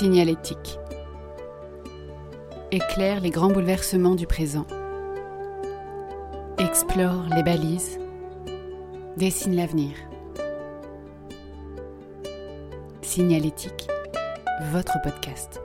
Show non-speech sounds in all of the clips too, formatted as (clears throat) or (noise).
Signalétique. Éclaire les grands bouleversements du présent. Explore les balises. Dessine l'avenir. Signalétique, votre podcast.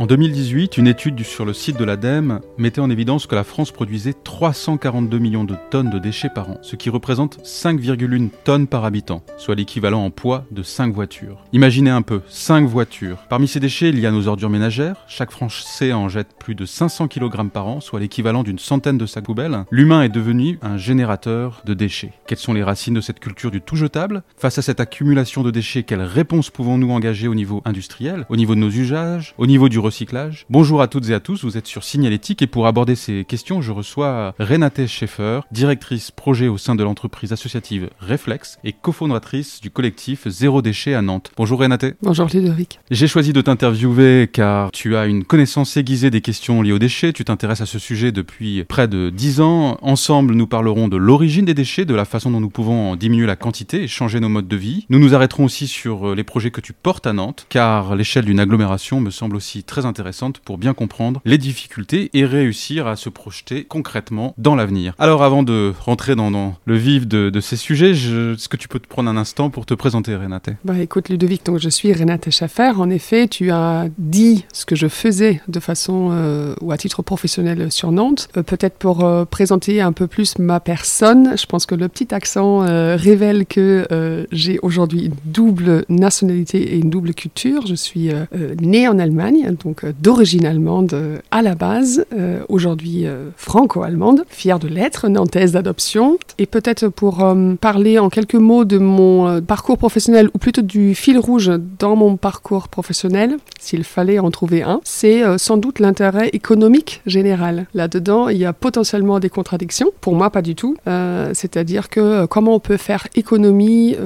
En 2018, une étude sur le site de l'ADEME mettait en évidence que la France produisait 342 millions de tonnes de déchets par an, ce qui représente 5,1 tonnes par habitant, soit l'équivalent en poids de 5 voitures. Imaginez un peu, 5 voitures. Parmi ces déchets, il y a nos ordures ménagères. Chaque Français en jette plus de 500 kg par an, soit l'équivalent d'une centaine de sacs poubelles. L'humain est devenu un générateur de déchets. Quelles sont les racines de cette culture du tout jetable Face à cette accumulation de déchets, quelles réponses pouvons-nous engager au niveau industriel, au niveau de nos usages, au niveau du recyclage. Bonjour à toutes et à tous, vous êtes sur Signalétique et pour aborder ces questions, je reçois Renate Schaeffer, directrice projet au sein de l'entreprise associative Reflex et cofondatrice du collectif Zéro Déchet à Nantes. Bonjour Renate. Bonjour Ludovic. J'ai choisi de t'interviewer car tu as une connaissance aiguisée des questions liées aux déchets, tu t'intéresses à ce sujet depuis près de 10 ans. Ensemble, nous parlerons de l'origine des déchets, de la façon dont nous pouvons diminuer la quantité et changer nos modes de vie. Nous nous arrêterons aussi sur les projets que tu portes à Nantes car l'échelle d'une agglomération me semble aussi très intéressante pour bien comprendre les difficultés et réussir à se projeter concrètement dans l'avenir. Alors avant de rentrer dans, le vif de, ces sujets, est-ce que tu peux te prendre un instant pour te présenter Renate? Bah écoute Ludovic, donc je suis Renate Schaffer. En effet, tu as dit ce que je faisais de façon euh, ou à titre professionnel sur Nantes. Euh, Peut-être pour euh, présenter un peu plus ma personne, je pense que le petit accent révèle que j'ai aujourd'hui une double nationalité et une double culture. Je suis née en Allemagne, donc euh, d'origine allemande euh, à la base, euh, aujourd'hui franco-allemande, fière de l'être, nantaise d'adoption. Et peut-être pour parler en quelques mots de mon parcours professionnel, ou plutôt du fil rouge dans mon parcours professionnel, s'il fallait en trouver un, c'est sans doute l'intérêt économique général. Là-dedans, il y a potentiellement des contradictions, pour moi pas du tout. C'est-à-dire que comment on peut faire économie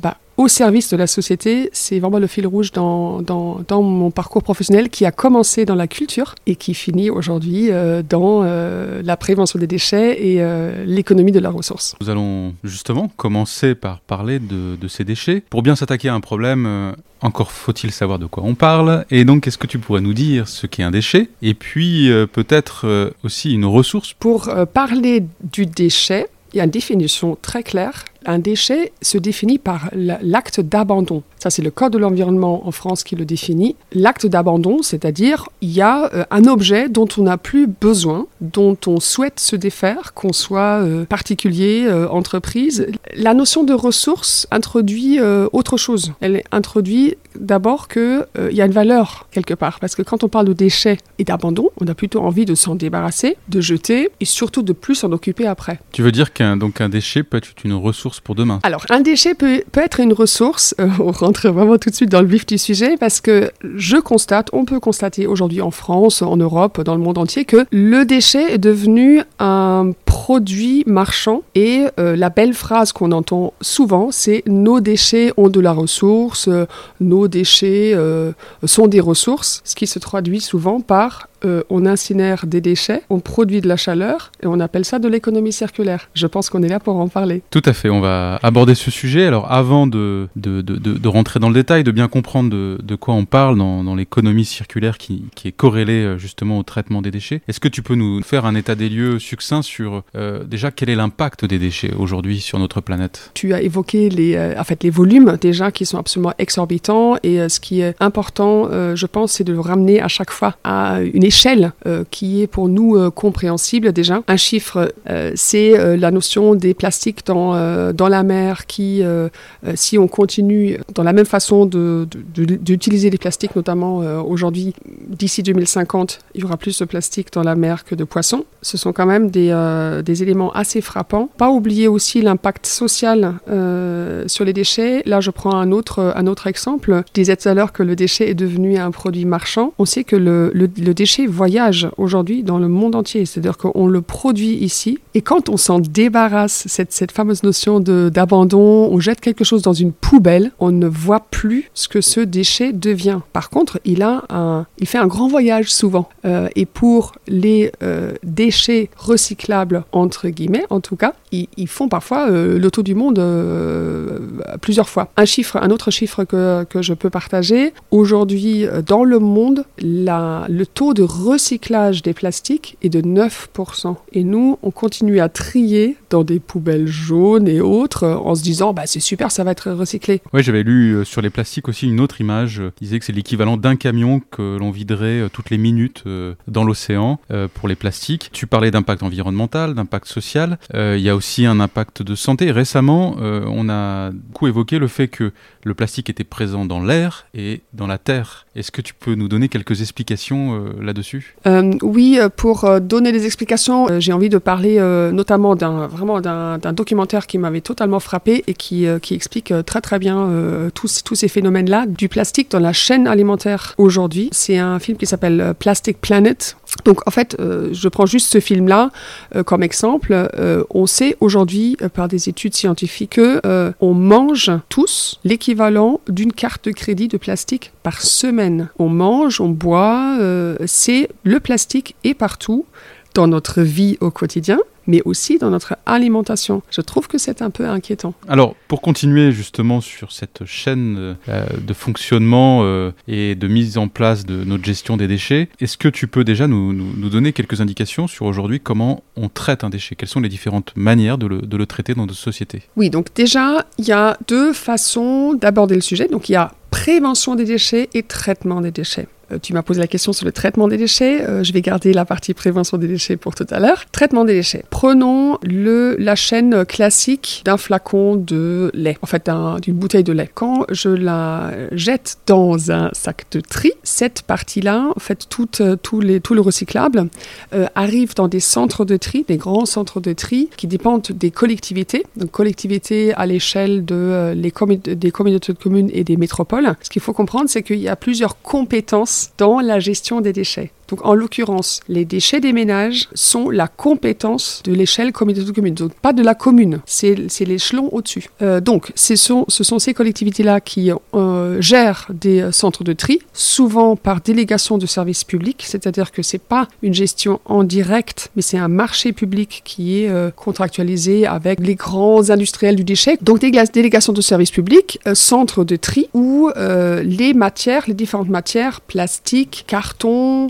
bah, au service de la société, c'est vraiment le fil rouge dans, dans, dans, mon parcours professionnel qui a commencé dans la culture et qui finit aujourd'hui euh, dans euh, la prévention des déchets et euh, l'économie de la ressource. Nous allons justement commencer par parler de, de ces déchets. Pour bien s'attaquer à un problème, encore faut-il savoir de quoi on parle. Et donc, est-ce que tu pourrais nous dire ce qu'est un déchet? Et puis, peut-être aussi une ressource? Pour parler du déchet, il y a une définition très claire. Un déchet se définit par l'acte d'abandon. Ça, c'est le Code de l'environnement en France qui le définit. L'acte d'abandon, c'est-à-dire il y a euh, un objet dont on n'a plus besoin, dont on souhaite se défaire, qu'on soit euh, particulier, euh, entreprise. La notion de ressource introduit autre chose. Elle introduit d'abord qu'il il y a une valeur quelque part. Parce que quand on parle de déchets et d'abandon, on a plutôt envie de s'en débarrasser, de jeter et surtout de plus s'en occuper après. Tu veux dire qu'un déchet peut être une ressource pour demain Alors, un déchet peut, être une ressource. Euh, (laughs) on rentre vraiment tout de suite dans le vif du sujet parce que je constate, on peut constater aujourd'hui en France, en Europe, dans le monde entier, que le déchet est devenu un produit marchand et euh, la belle phrase qu'on entend souvent, c'est nos déchets ont de la ressource, nos déchets euh, sont des ressources, ce qui se traduit souvent par euh, on incinère des déchets, on produit de la chaleur et on appelle ça de l'économie circulaire. Je pense qu'on est là pour en parler. Tout à fait, on va aborder ce sujet. Alors avant de, de, de, de rentrer dans le détail, de bien comprendre de, de quoi on parle dans, dans l'économie circulaire qui, qui, est corrélée euh, justement au traitement des déchets, est-ce que tu peux nous faire un état des lieux succinct sur euh, déjà quel est l'impact des déchets aujourd'hui sur notre planète? Tu as évoqué les, euh, en fait, les volumes déjà qui sont absolument exorbitants et ce qui est important, je pense, c'est de le ramener à chaque fois à une échelle euh, qui est pour nous euh, compréhensible déjà. Un chiffre, euh, c'est la notion des plastiques dans, dans la mer qui, si on continue dans la même façon d'utiliser de, de, les plastiques, notamment aujourd'hui, d'ici 2050, il y aura plus de plastique dans la mer que de poissons. Ce sont quand même des, des éléments assez frappants. Pas oublier aussi l'impact social sur les déchets. Là, je prends un autre, un autre exemple. Je disais tout à l'heure que le déchet est devenu un produit marchand. On sait que le, le déchet voyage aujourd'hui dans le monde entier. C'est-à-dire qu'on le produit ici. Et quand on s'en débarrasse, cette, cette fameuse notion d'abandon, on jette quelque chose dans une poubelle, on ne voit plus ce que ce déchet devient. Par contre, il, a un, il fait un grand voyage souvent. Euh, et pour les euh, déchets recyclables, entre guillemets, en tout cas, ils, font parfois euh, le tour du monde plusieurs fois. Un chiffre, un autre chiffre que, que je peux partager. Aujourd'hui, dans le monde, la, le taux de recyclage des plastiques est de 9%. Et nous, on continue à trier dans des poubelles jaunes et autres en se disant, bah, c'est super, ça va être recyclé. Oui, j'avais lu sur les plastiques aussi une autre image qui disait que c'est l'équivalent d'un camion que l'on viderait toutes les minutes dans l'océan pour les plastiques. Tu parlais d'impact environnemental, d'impact social. Il y a aussi un impact de santé. Récemment, on a beaucoup évoqué le fait que le plastique était présent dans l'air et dans la terre. Est-ce que tu peux nous donner quelques explications euh, là-dessus? Euh, Oui, euh, pour donner des explications, j'ai envie de parler notamment d'un vraiment d'un documentaire qui m'avait totalement frappé et qui, explique très très bien tous, tous ces phénomènes-là du plastique dans la chaîne alimentaire aujourd'hui. C'est un film qui s'appelle Plastic Planet. Donc en fait, je prends juste ce film-là comme exemple. on sait aujourd'hui par des études scientifiques que on mange tous l'équivalent d'une carte de crédit de plastique par semaine. On mange, on boit, euh, c'est le plastique est partout dans notre vie au quotidien, mais aussi dans notre alimentation. Je trouve que c'est un peu inquiétant. Alors, pour continuer justement sur cette chaîne euh, de fonctionnement euh, et de mise en place de notre gestion des déchets, est-ce que tu peux déjà nous, donner quelques indications sur aujourd'hui comment on traite un déchet? Quelles sont les différentes manières de le, de le traiter dans notre société? Oui, donc déjà, il y a deux façons d'aborder le sujet. Donc, il y a prévention des déchets et traitement des déchets. Euh, tu m'as posé la question sur le traitement des déchets. Euh, je vais garder la partie prévention des déchets pour tout à l'heure. Traitement des déchets. Prenons le, la chaîne classique d'un flacon de lait, en fait d'une bouteille de lait. Quand je la jette dans un sac de tri, cette partie-là, en fait, tout, euh, tout, les, tout le recyclable arrive dans des centres de tri, des grands centres de tri qui dépendent des collectivités, donc collectivités à l'échelle de, les des communautés de communes et des métropoles. Ce qu'il faut comprendre, c'est qu'il y a plusieurs compétences dans la gestion des déchets. Donc en l'occurrence, les déchets des ménages sont la compétence de l'échelle communauté de communes, donc pas de la commune, c'est l'échelon au-dessus. Euh, donc ce sont, ce sont ces collectivités-là qui euh, gèrent des centres de tri, souvent par délégation de services publics, c'est-à-dire que c'est pas une gestion en direct, mais c'est un marché public qui est euh, contractualisé avec les grands industriels du déchet. Donc des délégations de services publics, centres de tri où les matières, les différentes matières, plastique, carton,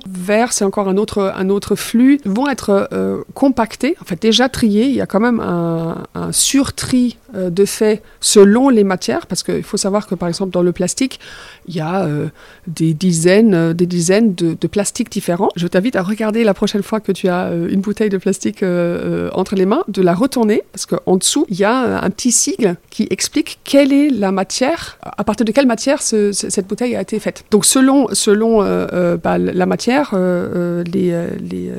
c'est encore un autre, un autre flux, vont être euh, compactés, en fait déjà triés. Il y a quand même un, un surtri euh, de fait selon les matières, parce qu'il faut savoir que par exemple dans le plastique, il y a euh, des dizaines, des dizaines de, plastiques différents. Je t'invite à regarder la prochaine fois que tu as une bouteille de plastique entre les mains, de la retourner, parce qu'en dessous, il y a un petit sigle qui explique quelle est la matière, à partir de quelle matière cette bouteille a été faite. Donc selon, selon bah, la matière, euh, euh,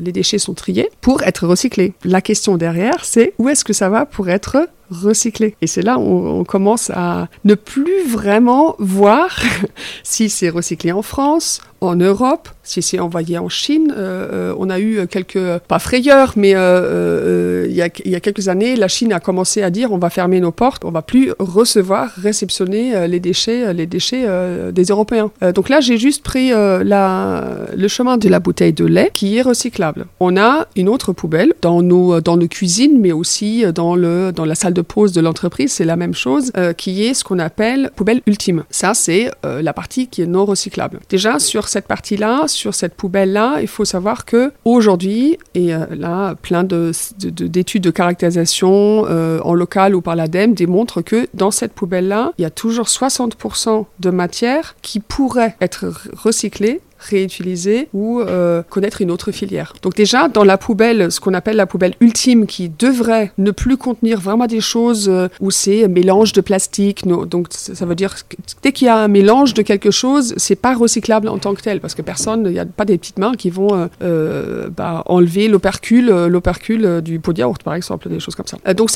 les, déchets sont triés pour être recyclés. La question derrière, c'est où est-ce que ça va pour être recyclé. Et c'est là où on commence à ne plus vraiment voir (laughs) si c'est recyclé en France, en Europe, si c'est envoyé en Chine. Euh, euh, on a eu quelques, pas frayeurs, mais euh, il, y a, quelques années, la Chine a commencé à dire on va fermer nos portes, on va plus recevoir, réceptionner les déchets, les déchets des Européens. donc là, j'ai juste pris la, le chemin de la bouteille de lait qui est recyclable. On a une autre poubelle dans nos, dans nos cuisines, mais aussi dans, le, dans la salle de pause de l'entreprise, c'est la même chose, qui est ce qu'on appelle poubelle ultime. Ça, c'est la partie qui est non recyclable. Déjà, sur cette partie-là, sur cette poubelle-là, il faut savoir que aujourd'hui, et euh, là, plein d'études de, de, de, caractérisation euh, en local ou par l'ADEME démontrent que dans cette poubelle-là, il y a toujours 60% de matière qui pourrait être recyclée réutiliser ou euh, connaître une autre filière. Donc déjà, dans la poubelle, ce qu'on appelle la poubelle ultime, qui devrait ne plus contenir vraiment des choses euh, où c'est mélange de plastique. donc ça veut dire que dès qu'il y a un mélange de quelque chose, c'est pas recyclable en tant que tel, parce que personne, il n'y a pas des petites mains qui vont euh, bah, enlever l'opercule, l'opercule du pot de yaourt, par exemple, des choses comme ça. donc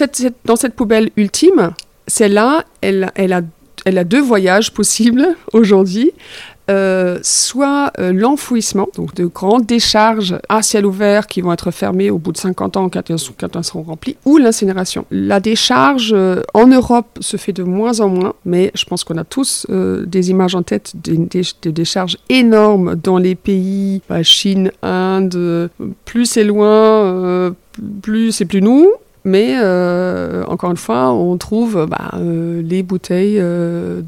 dans cette poubelle ultime, celle-là, elle a deux voyages possibles (laughs) aujourd'hui. Euh, soit euh, l'enfouissement, donc de grandes décharges à ciel ouvert qui vont être fermées au bout de 50 ans quand elles, seront remplies, ou l'incinération. La décharge euh, en Europe se fait de moins en moins, mais je pense qu'on a tous des images en tête des, décharges énormes dans les pays, bah, Chine, Inde, plus c'est loin, plus c'est plus nous. Mais encore une fois, on trouve bah, les bouteilles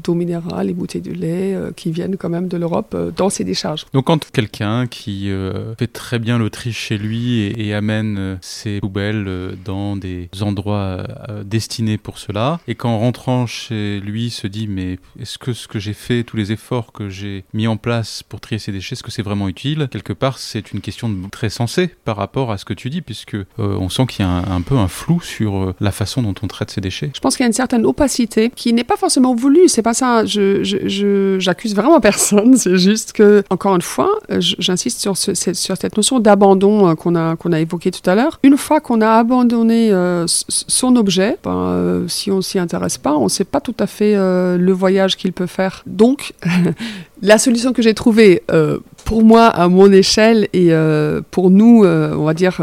d'eau minérale, les bouteilles de lait qui viennent quand même de l'Europe dans ces décharges. Donc quand quelqu'un qui fait très bien tri chez lui et, amène ses poubelles dans des endroits destinés pour cela, et qu'en rentrant chez lui se dit mais est-ce que ce que j'ai fait, tous les efforts que j'ai mis en place pour trier ces déchets, est-ce que c'est vraiment utile? Quelque part, c'est une question très sensée par rapport à ce que tu dis, puisque euh, on sent qu'il y a un, peu un flou sur euh, la façon dont on traite ces déchets. Je pense qu'il y a une certaine opacité qui n'est pas forcément voulue. C'est pas ça. Je, j'accuse vraiment (laughs) personne. C'est juste que, encore une fois, j'insiste sur, sur cette notion d'abandon euh, qu'on a qu'on a évoqué tout à l'heure. Une fois qu'on a abandonné son objet, ben, si on s'y intéresse pas, on ne sait pas tout à fait le voyage qu'il peut faire. Donc, (laughs) la solution que j'ai trouvée euh, pour moi, à mon échelle, et euh, pour nous, euh, on va dire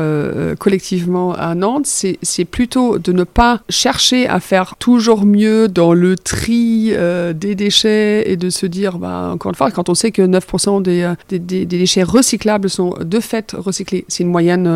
collectivement à Nantes, c'est plutôt de ne pas chercher à faire toujours mieux dans le tri des déchets et de se dire, bah, encore une fois, quand on sait que 9% des, des, déchets recyclables sont de fait recyclés, c'est une moyenne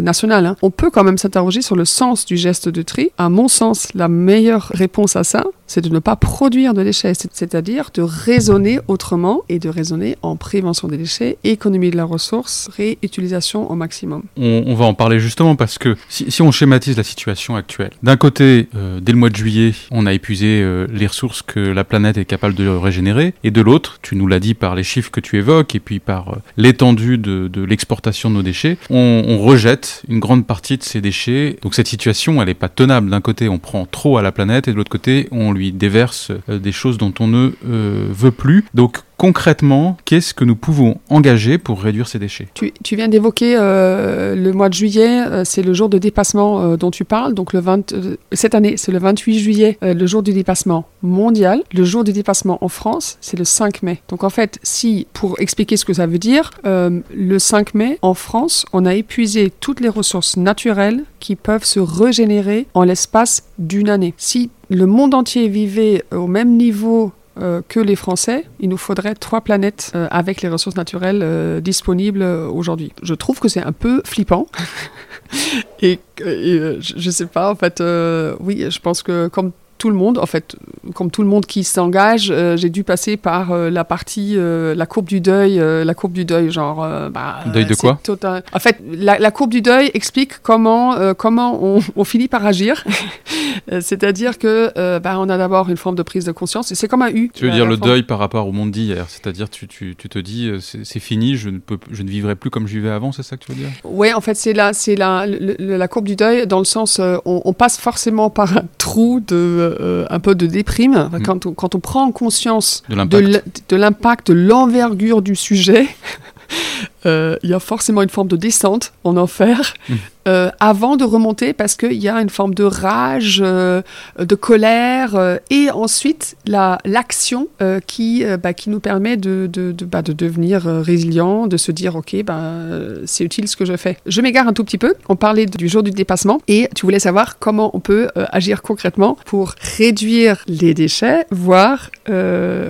nationale, hein. on peut quand même s'interroger sur le sens du geste de tri. À mon sens, la meilleure réponse à ça, c'est de ne pas produire de déchets, c'est-à-dire de raisonner autrement et de raisonner en prévention des déchets, économie de la ressource, réutilisation au maximum. On, va en parler justement parce que si, on schématise la situation actuelle, d'un côté, euh, dès le mois de juillet, on a épuisé euh, les ressources que la planète est capable de régénérer, et de l'autre, tu nous l'as dit par les chiffres que tu évoques et puis par euh, l'étendue de, l'exportation de nos déchets, on, on rejette une grande partie de ces déchets. Donc cette situation, elle n'est pas tenable. D'un côté, on prend trop à la planète et de l'autre côté, on lui déverse des choses dont on ne veut plus. Donc concrètement, qu'est-ce que nous pouvons engager pour réduire ces déchets? Tu, viens d'évoquer euh, le mois de juillet, c'est le jour de dépassement dont tu parles. Donc le 20, cette année, c'est le 28 juillet, le jour du dépassement mondial. Le jour du dépassement en France, c'est le 5 mai. Donc en fait, si, pour expliquer ce que ça veut dire, le 5 mai, en France, on a épuisé toutes les ressources naturelles qui peuvent se régénérer en l'espace d'une année. Si le monde entier vivait au même niveau euh, que les Français, il nous faudrait trois planètes euh, avec les ressources naturelles euh, disponibles aujourd'hui. Je trouve que c'est un peu flippant. (laughs) et, je ne sais pas, en fait, oui, je pense que comme tout le monde, en fait, comme tout le monde qui s'engage, euh, j'ai dû passer par euh, la partie, euh, la courbe du deuil, la courbe du deuil, genre. Bah, deuil de quoi. En fait, la, courbe du deuil explique comment, comment on, finit par agir. (laughs) c'est-à-dire que bah, on a d'abord une forme de prise de conscience, et c'est comme un U. Tu veux dire le deuil par rapport au monde d'hier, c'est-à-dire tu, tu, tu, te dis c'est fini, je ne peux, je ne vivrai plus comme je vivais avant, c'est ça que tu veux dire? Oui, en fait, c'est la, c'est la, la, courbe du deuil dans le sens, on, on passe forcément par un trou de euh, un peu de déprime. Mm. Quand, on, quand, on, prend conscience de l'impact, de l'envergure du sujet, (laughs) euh, il y a forcément une forme de descente en enfer. Mm. Euh, avant de remonter parce qu'il y a une forme de rage, euh, de colère euh, et ensuite l'action qui, bah, qui nous permet de, de, de, bah, de devenir résilient, de se dire ok, bah, c'est utile ce que je fais. Je m'égare un tout petit peu. On parlait du jour du dépassement et tu voulais savoir comment on peut agir concrètement pour réduire les déchets, voire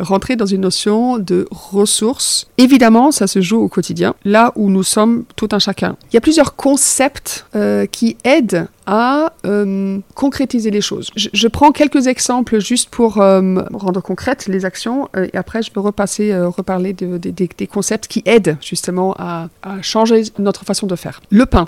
rentrer dans une notion de ressources. Évidemment, ça se joue au quotidien, là où nous sommes tout un chacun. Il y a plusieurs concepts euh, qui aide à euh, concrétiser les choses. Je, prends quelques exemples juste pour euh, rendre concrètes les actions et après je peux repasser, reparler des concepts qui aident justement à, changer notre façon de faire. Le pain.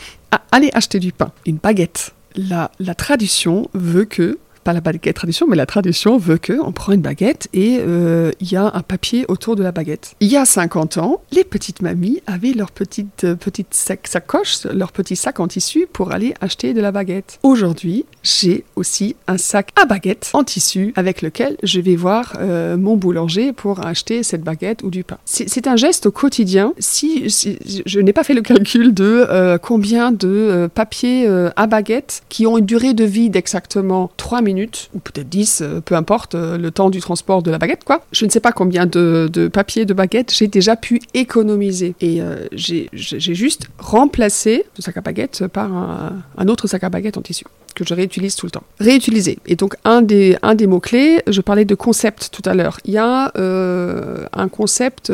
(laughs) Allez acheter du pain, une baguette. La tradition veut que la baguette tradition, mais la tradition veut qu'on prend une baguette et euh, il y a un papier autour de la baguette. Il y a 50 ans, les petites mamies avaient leur petite, euh, petite sac, sacoche, leur petit sac en tissu pour aller acheter de la baguette. Aujourd'hui, j'ai aussi un sac à baguette en tissu avec lequel je vais voir euh, mon boulanger pour acheter cette baguette ou du pain. C'est un geste au quotidien. Si, je n'ai pas fait le calcul de combien de papiers à baguette qui ont une durée de vie d'exactement 3 minutes ou peut-être 10, euh, peu importe, euh, le temps du transport de la baguette, quoi. Je ne sais pas combien de, de papier de baguette j'ai déjà pu économiser. Et euh, j'ai juste remplacé ce sac à baguette par un, autre sac à baguette en tissu que je réutilise tout le temps. Réutiliser. Et donc, un des, un des mots-clés, je parlais de concept tout à l'heure. Il y a euh, un concept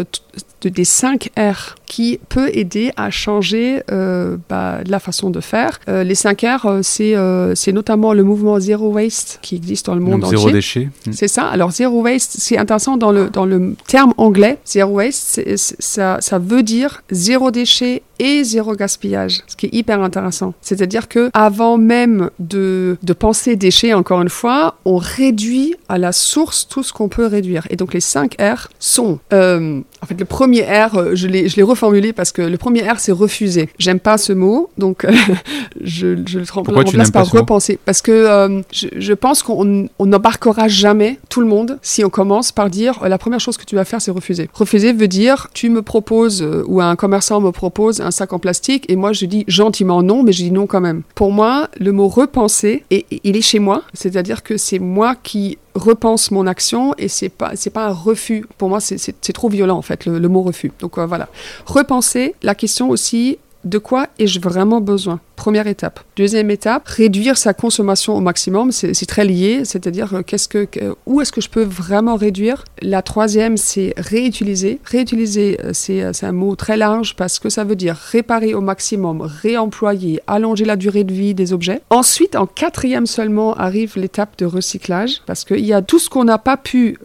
de, des 5 R qui peut aider à changer euh, bah, la façon de faire. Euh, les 5 R, c'est notamment le mouvement Zero Waste qui existe dans le monde Donc, entier. zéro déchet. Mm. C'est ça. Alors, zero waste, c'est intéressant dans le, dans le terme anglais. Zero waste, ça, ça veut dire zéro déchet et zéro gaspillage, ce qui est hyper intéressant. C'est-à-dire que avant même de, de penser déchets, encore une fois, on réduit à la source tout ce qu'on peut réduire. Et donc, les 5 R sont... euh, en fait, le premier R, euh, je l'ai reformulé parce que le premier R, c'est refuser. J'aime pas ce mot, donc euh, (laughs) je, je le Pourquoi tu remplace par repenser. Parce que euh, je, je pense qu'on on n'embarquera jamais tout le monde si on commence par dire euh, la première chose que tu vas faire, c'est refuser. Refuser veut dire tu me proposes ou un commerçant me propose un sac en plastique et moi je dis gentiment non, mais je dis non quand même. Pour moi, le mot repenser, et, et il est chez moi, c'est-à-dire que c'est moi qui repense mon action et c'est pas pas un refus. Pour moi c'est- trop violent en fait le, le mot refus. Donc euh, voilà. Repenser la question aussi de quoi ai-je vraiment besoin? Première étape. Deuxième étape, réduire sa consommation au maximum. C'est très lié, c'est-à-dire euh, qu'est-ce que, où est-ce que je peux vraiment réduire? La troisième, c'est réutiliser. Réutiliser, euh, c'est euh, c'est un mot très large parce que ça veut dire réparer au maximum, réemployer, allonger la durée de vie des objets. Ensuite, en quatrième seulement, arrive l'étape de recyclage parce qu'il y a tout ce qu'on n'a pas pu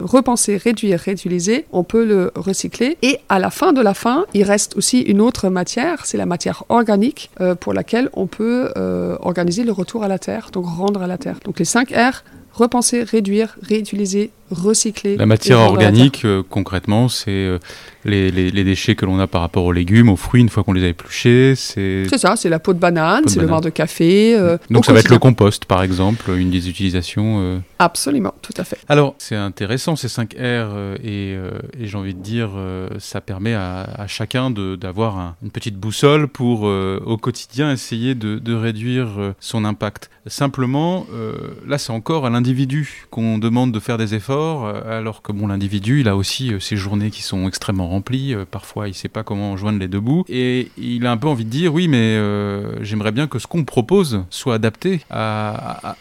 repenser, réduire, réutiliser, on peut le recycler. Et à la fin de la fin, il reste aussi une autre matière, c'est la matière organique pour laquelle on peut euh, organiser le retour à la terre, donc rendre à la terre. Donc les 5 R, repenser, réduire, réutiliser, recycler. La matière la organique, euh, concrètement, c'est euh, les, les- les déchets que l'on a par rapport aux légumes, aux fruits, une fois qu'on les a épluchés. C'est ça, c'est la peau de banane, c'est le marc de café. euh, donc ça va être le compost, par exemple, une des utilisations. euh. Absolument, tout à fait. Alors, c'est intéressant ces 5 R euh, et, et j'ai envie de dire, ça permet à, à chacun d'avoir un- une petite boussole pour au quotidien essayer de, de réduire son impact. Simplement, là, c'est encore à l'individu qu'on demande de faire des efforts, euh, alors que bon, l'individu, il a aussi euh, ses journées qui sont extrêmement remplies. euh, parfois, il sait pas comment joindre les deux bouts et il a un peu envie de dire, oui, mais j'aimerais bien que ce qu'on propose soit adapté à,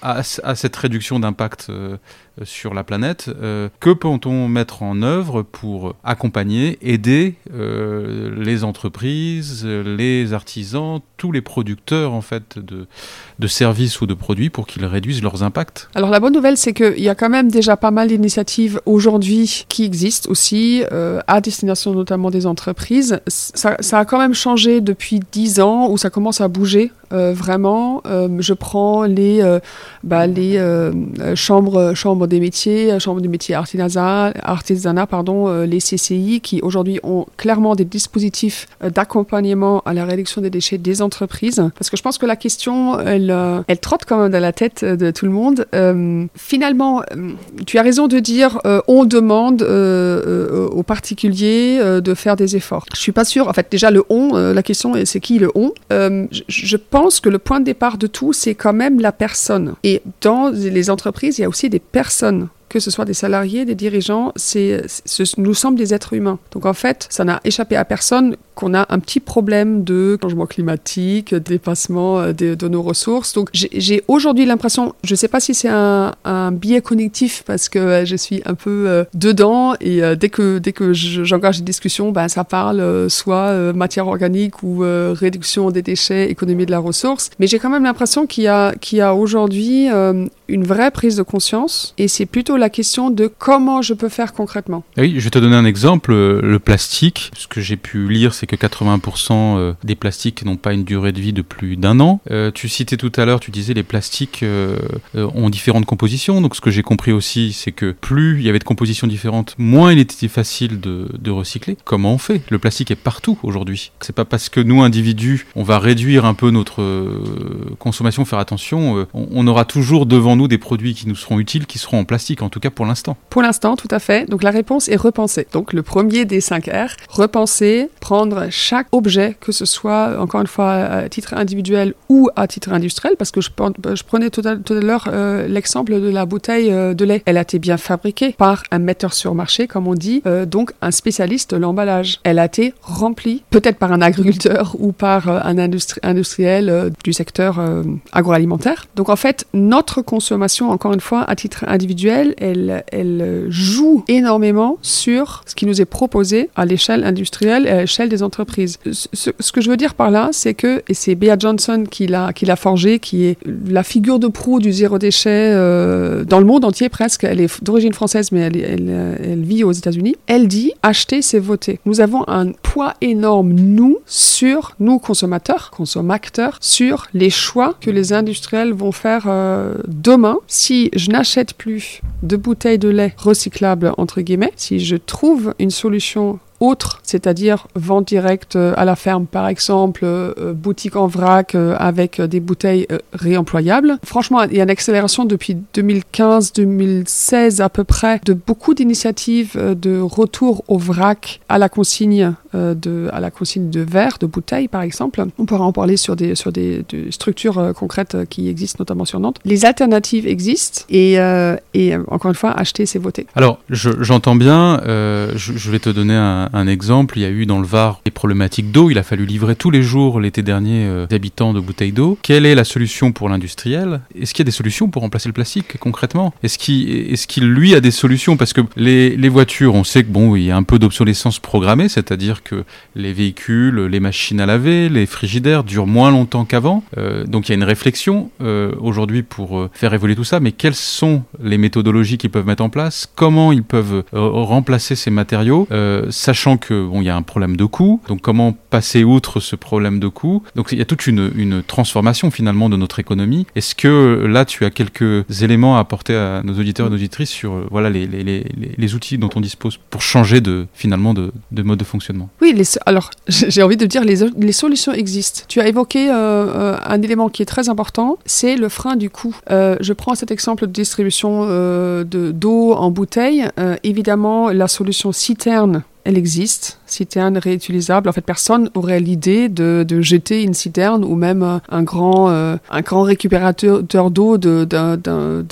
cette réduction d'impact. Sur la planète. Euh, que peut-on mettre en œuvre pour accompagner, aider euh, les entreprises, les artisans, tous les producteurs en fait de, de services ou de produits pour qu'ils réduisent leurs impacts? Alors la bonne nouvelle, c'est qu'il y a quand même déjà pas mal d'initiatives aujourd'hui qui existent aussi, euh, à destination notamment des entreprises. Ça, ça a quand même changé depuis 10 ans, où ça commence à bouger euh, vraiment. Euh, je prends les, euh, bah, les chambres, chambres des métiers, chambres des métiers artisanat, artisanat pardon, les CCI, qui aujourd'hui ont clairement des dispositifs d'accompagnement à la réduction des déchets des entreprises. Parce que je pense que la question, elle, elle trotte quand même dans la tête de tout le monde. Finalement, tu as raison de dire, on demande aux particuliers de faire des efforts. Je suis pas sûre. En fait, déjà le on, la question est c'est qui le on? Je, que le point de départ de tout, c'est quand même la personne. Et dans les entreprises, il y a aussi des personnes que ce soit des salariés, des dirigeants, c'est- nous sommes des êtres humains. Donc en fait, ça n'a échappé à personne qu'on a un petit problème de changement climatique, dépassement euh, de, nos ressources. Donc j'ai, aujourd'hui l'impression, je ne sais pas si c'est un, biais cognitif parce que euh, je suis un peu euh, dedans et dès que, dès que je- j'engage des discussions, ben, ça parle soit matière organique ou réduction des déchets, économie de la ressource. Mais j'ai quand même l'impression qu'il y a, qu'il y a aujourd'hui une vraie prise de conscience et c'est plutôt la question de comment je peux faire concrètement. Oui, je vais te donner un exemple. Le plastique, ce que j'ai pu lire, c'est que 80% euh, des plastiques n'ont pas une durée de vie de plus d'un an. Euh, tu citais tout à l'heure, tu disais les plastiques euh, ont différentes compositions. Donc ce que j'ai compris aussi, c'est que plus il y avait de compositions différentes, moins il était facile de, recycler. Comment on fait? Le plastique est partout aujourd'hui. C'est pas parce que nous individus, on va réduire un peu notre consommation, faire attention. on, on aura toujours devant nous des produits qui nous seront utiles, qui seront en plastique, en tout cas pour l'instant. Pour l'instant, tout à fait. Donc la réponse est repenser. Donc le premier des 5 R, repenser, prendre chaque objet, que ce soit, encore une fois, à titre individuel ou à titre industriel, parce que je, prenais tout à, l'heure euh, l'exemple de la bouteille euh, de lait. Elle a été bien fabriquée par un metteur sur marché, comme on dit, euh, donc un spécialiste de l'emballage. Elle a été remplie, peut-être par un agriculteur ou par un industriel du secteur agroalimentaire. Donc en fait, notre consommation, encore une fois, à titre individuel, elle joue énormément sur ce qui nous est proposé à l'échelle industrielle et à l'échelle des entreprises. Ce, ce, que je veux dire par là, c'est que, et c'est Bea Johnson qui l'a, qui l'a forgé, qui est la figure de proue du zéro déchet euh, dans le monde entier presque. Elle est d'origine française, mais elle vit aux États-Unis. Elle dit acheter, c'est voter. Nous avons un poids énorme, nous, sur nous consommateurs, consommateurs, sur les choix que les industriels vont faire euh, demain. Si je n'achète plus de bouteilles de lait recyclables, entre guillemets, si je trouve une solution autre, c'est-à-dire vente directe euh, à la ferme par exemple, euh, euh, boutique en vrac avec des bouteilles réemployables. Franchement, il y a une accélération depuis 2015-2016 à peu près de beaucoup d'initiatives de retour au vrac à la consigne de, à la consigne de verre, de bouteilles par exemple. On pourra en parler sur des, sur des, structures concrètes qui existent notamment sur Nantes. Les alternatives existent et, et encore une fois, acheter c'est voter. Alors, j'entends bien, je, vais te donner un, exemple, il y a eu dans le Var des problématiques d'eau. Il a fallu livrer tous les jours l'été dernier euh, des habitants de bouteilles d'eau. Quelle est la solution pour l'industriel? Est-ce qu'il y a des solutions pour remplacer le plastique concrètement? Est-ce qu'il, est qu'il lui a des solutions? Parce que les, les, voitures, on sait que bon, il y a un peu d'obsolescence programmée, c'est-à-dire les véhicules, les machines à laver, les frigidaires durent moins longtemps qu'avant. Euh, donc il y a une réflexion euh, aujourd'hui pour euh, faire évoluer tout ça. Mais quelles sont les méthodologies qu'ils peuvent mettre en place? Comment ils peuvent remplacer ces matériaux? Sachant que bon, il y a un problème de coût. Donc comment passer outre ce problème de coût? Donc il y a toute une, transformation finalement de notre économie. Est-ce que là tu as quelques éléments à apporter à nos auditeurs et nos auditrices sur voilà les, outils dont on dispose pour changer finalement de mode de fonctionnement? Oui, alors (laughs) j'ai envie de dire les, les solutions existent. Tu as évoqué euh, euh, un élément qui est très important, c'est le frein du coût. je prends cet exemple de distribution de d'eau en bouteille. évidemment, la solution citerne elle existe, citerne réutilisable. En fait, personne n'aurait l'idée de, jeter une citerne ou même euh, un grand, euh, un grand récupérateur d'eau de, de, de,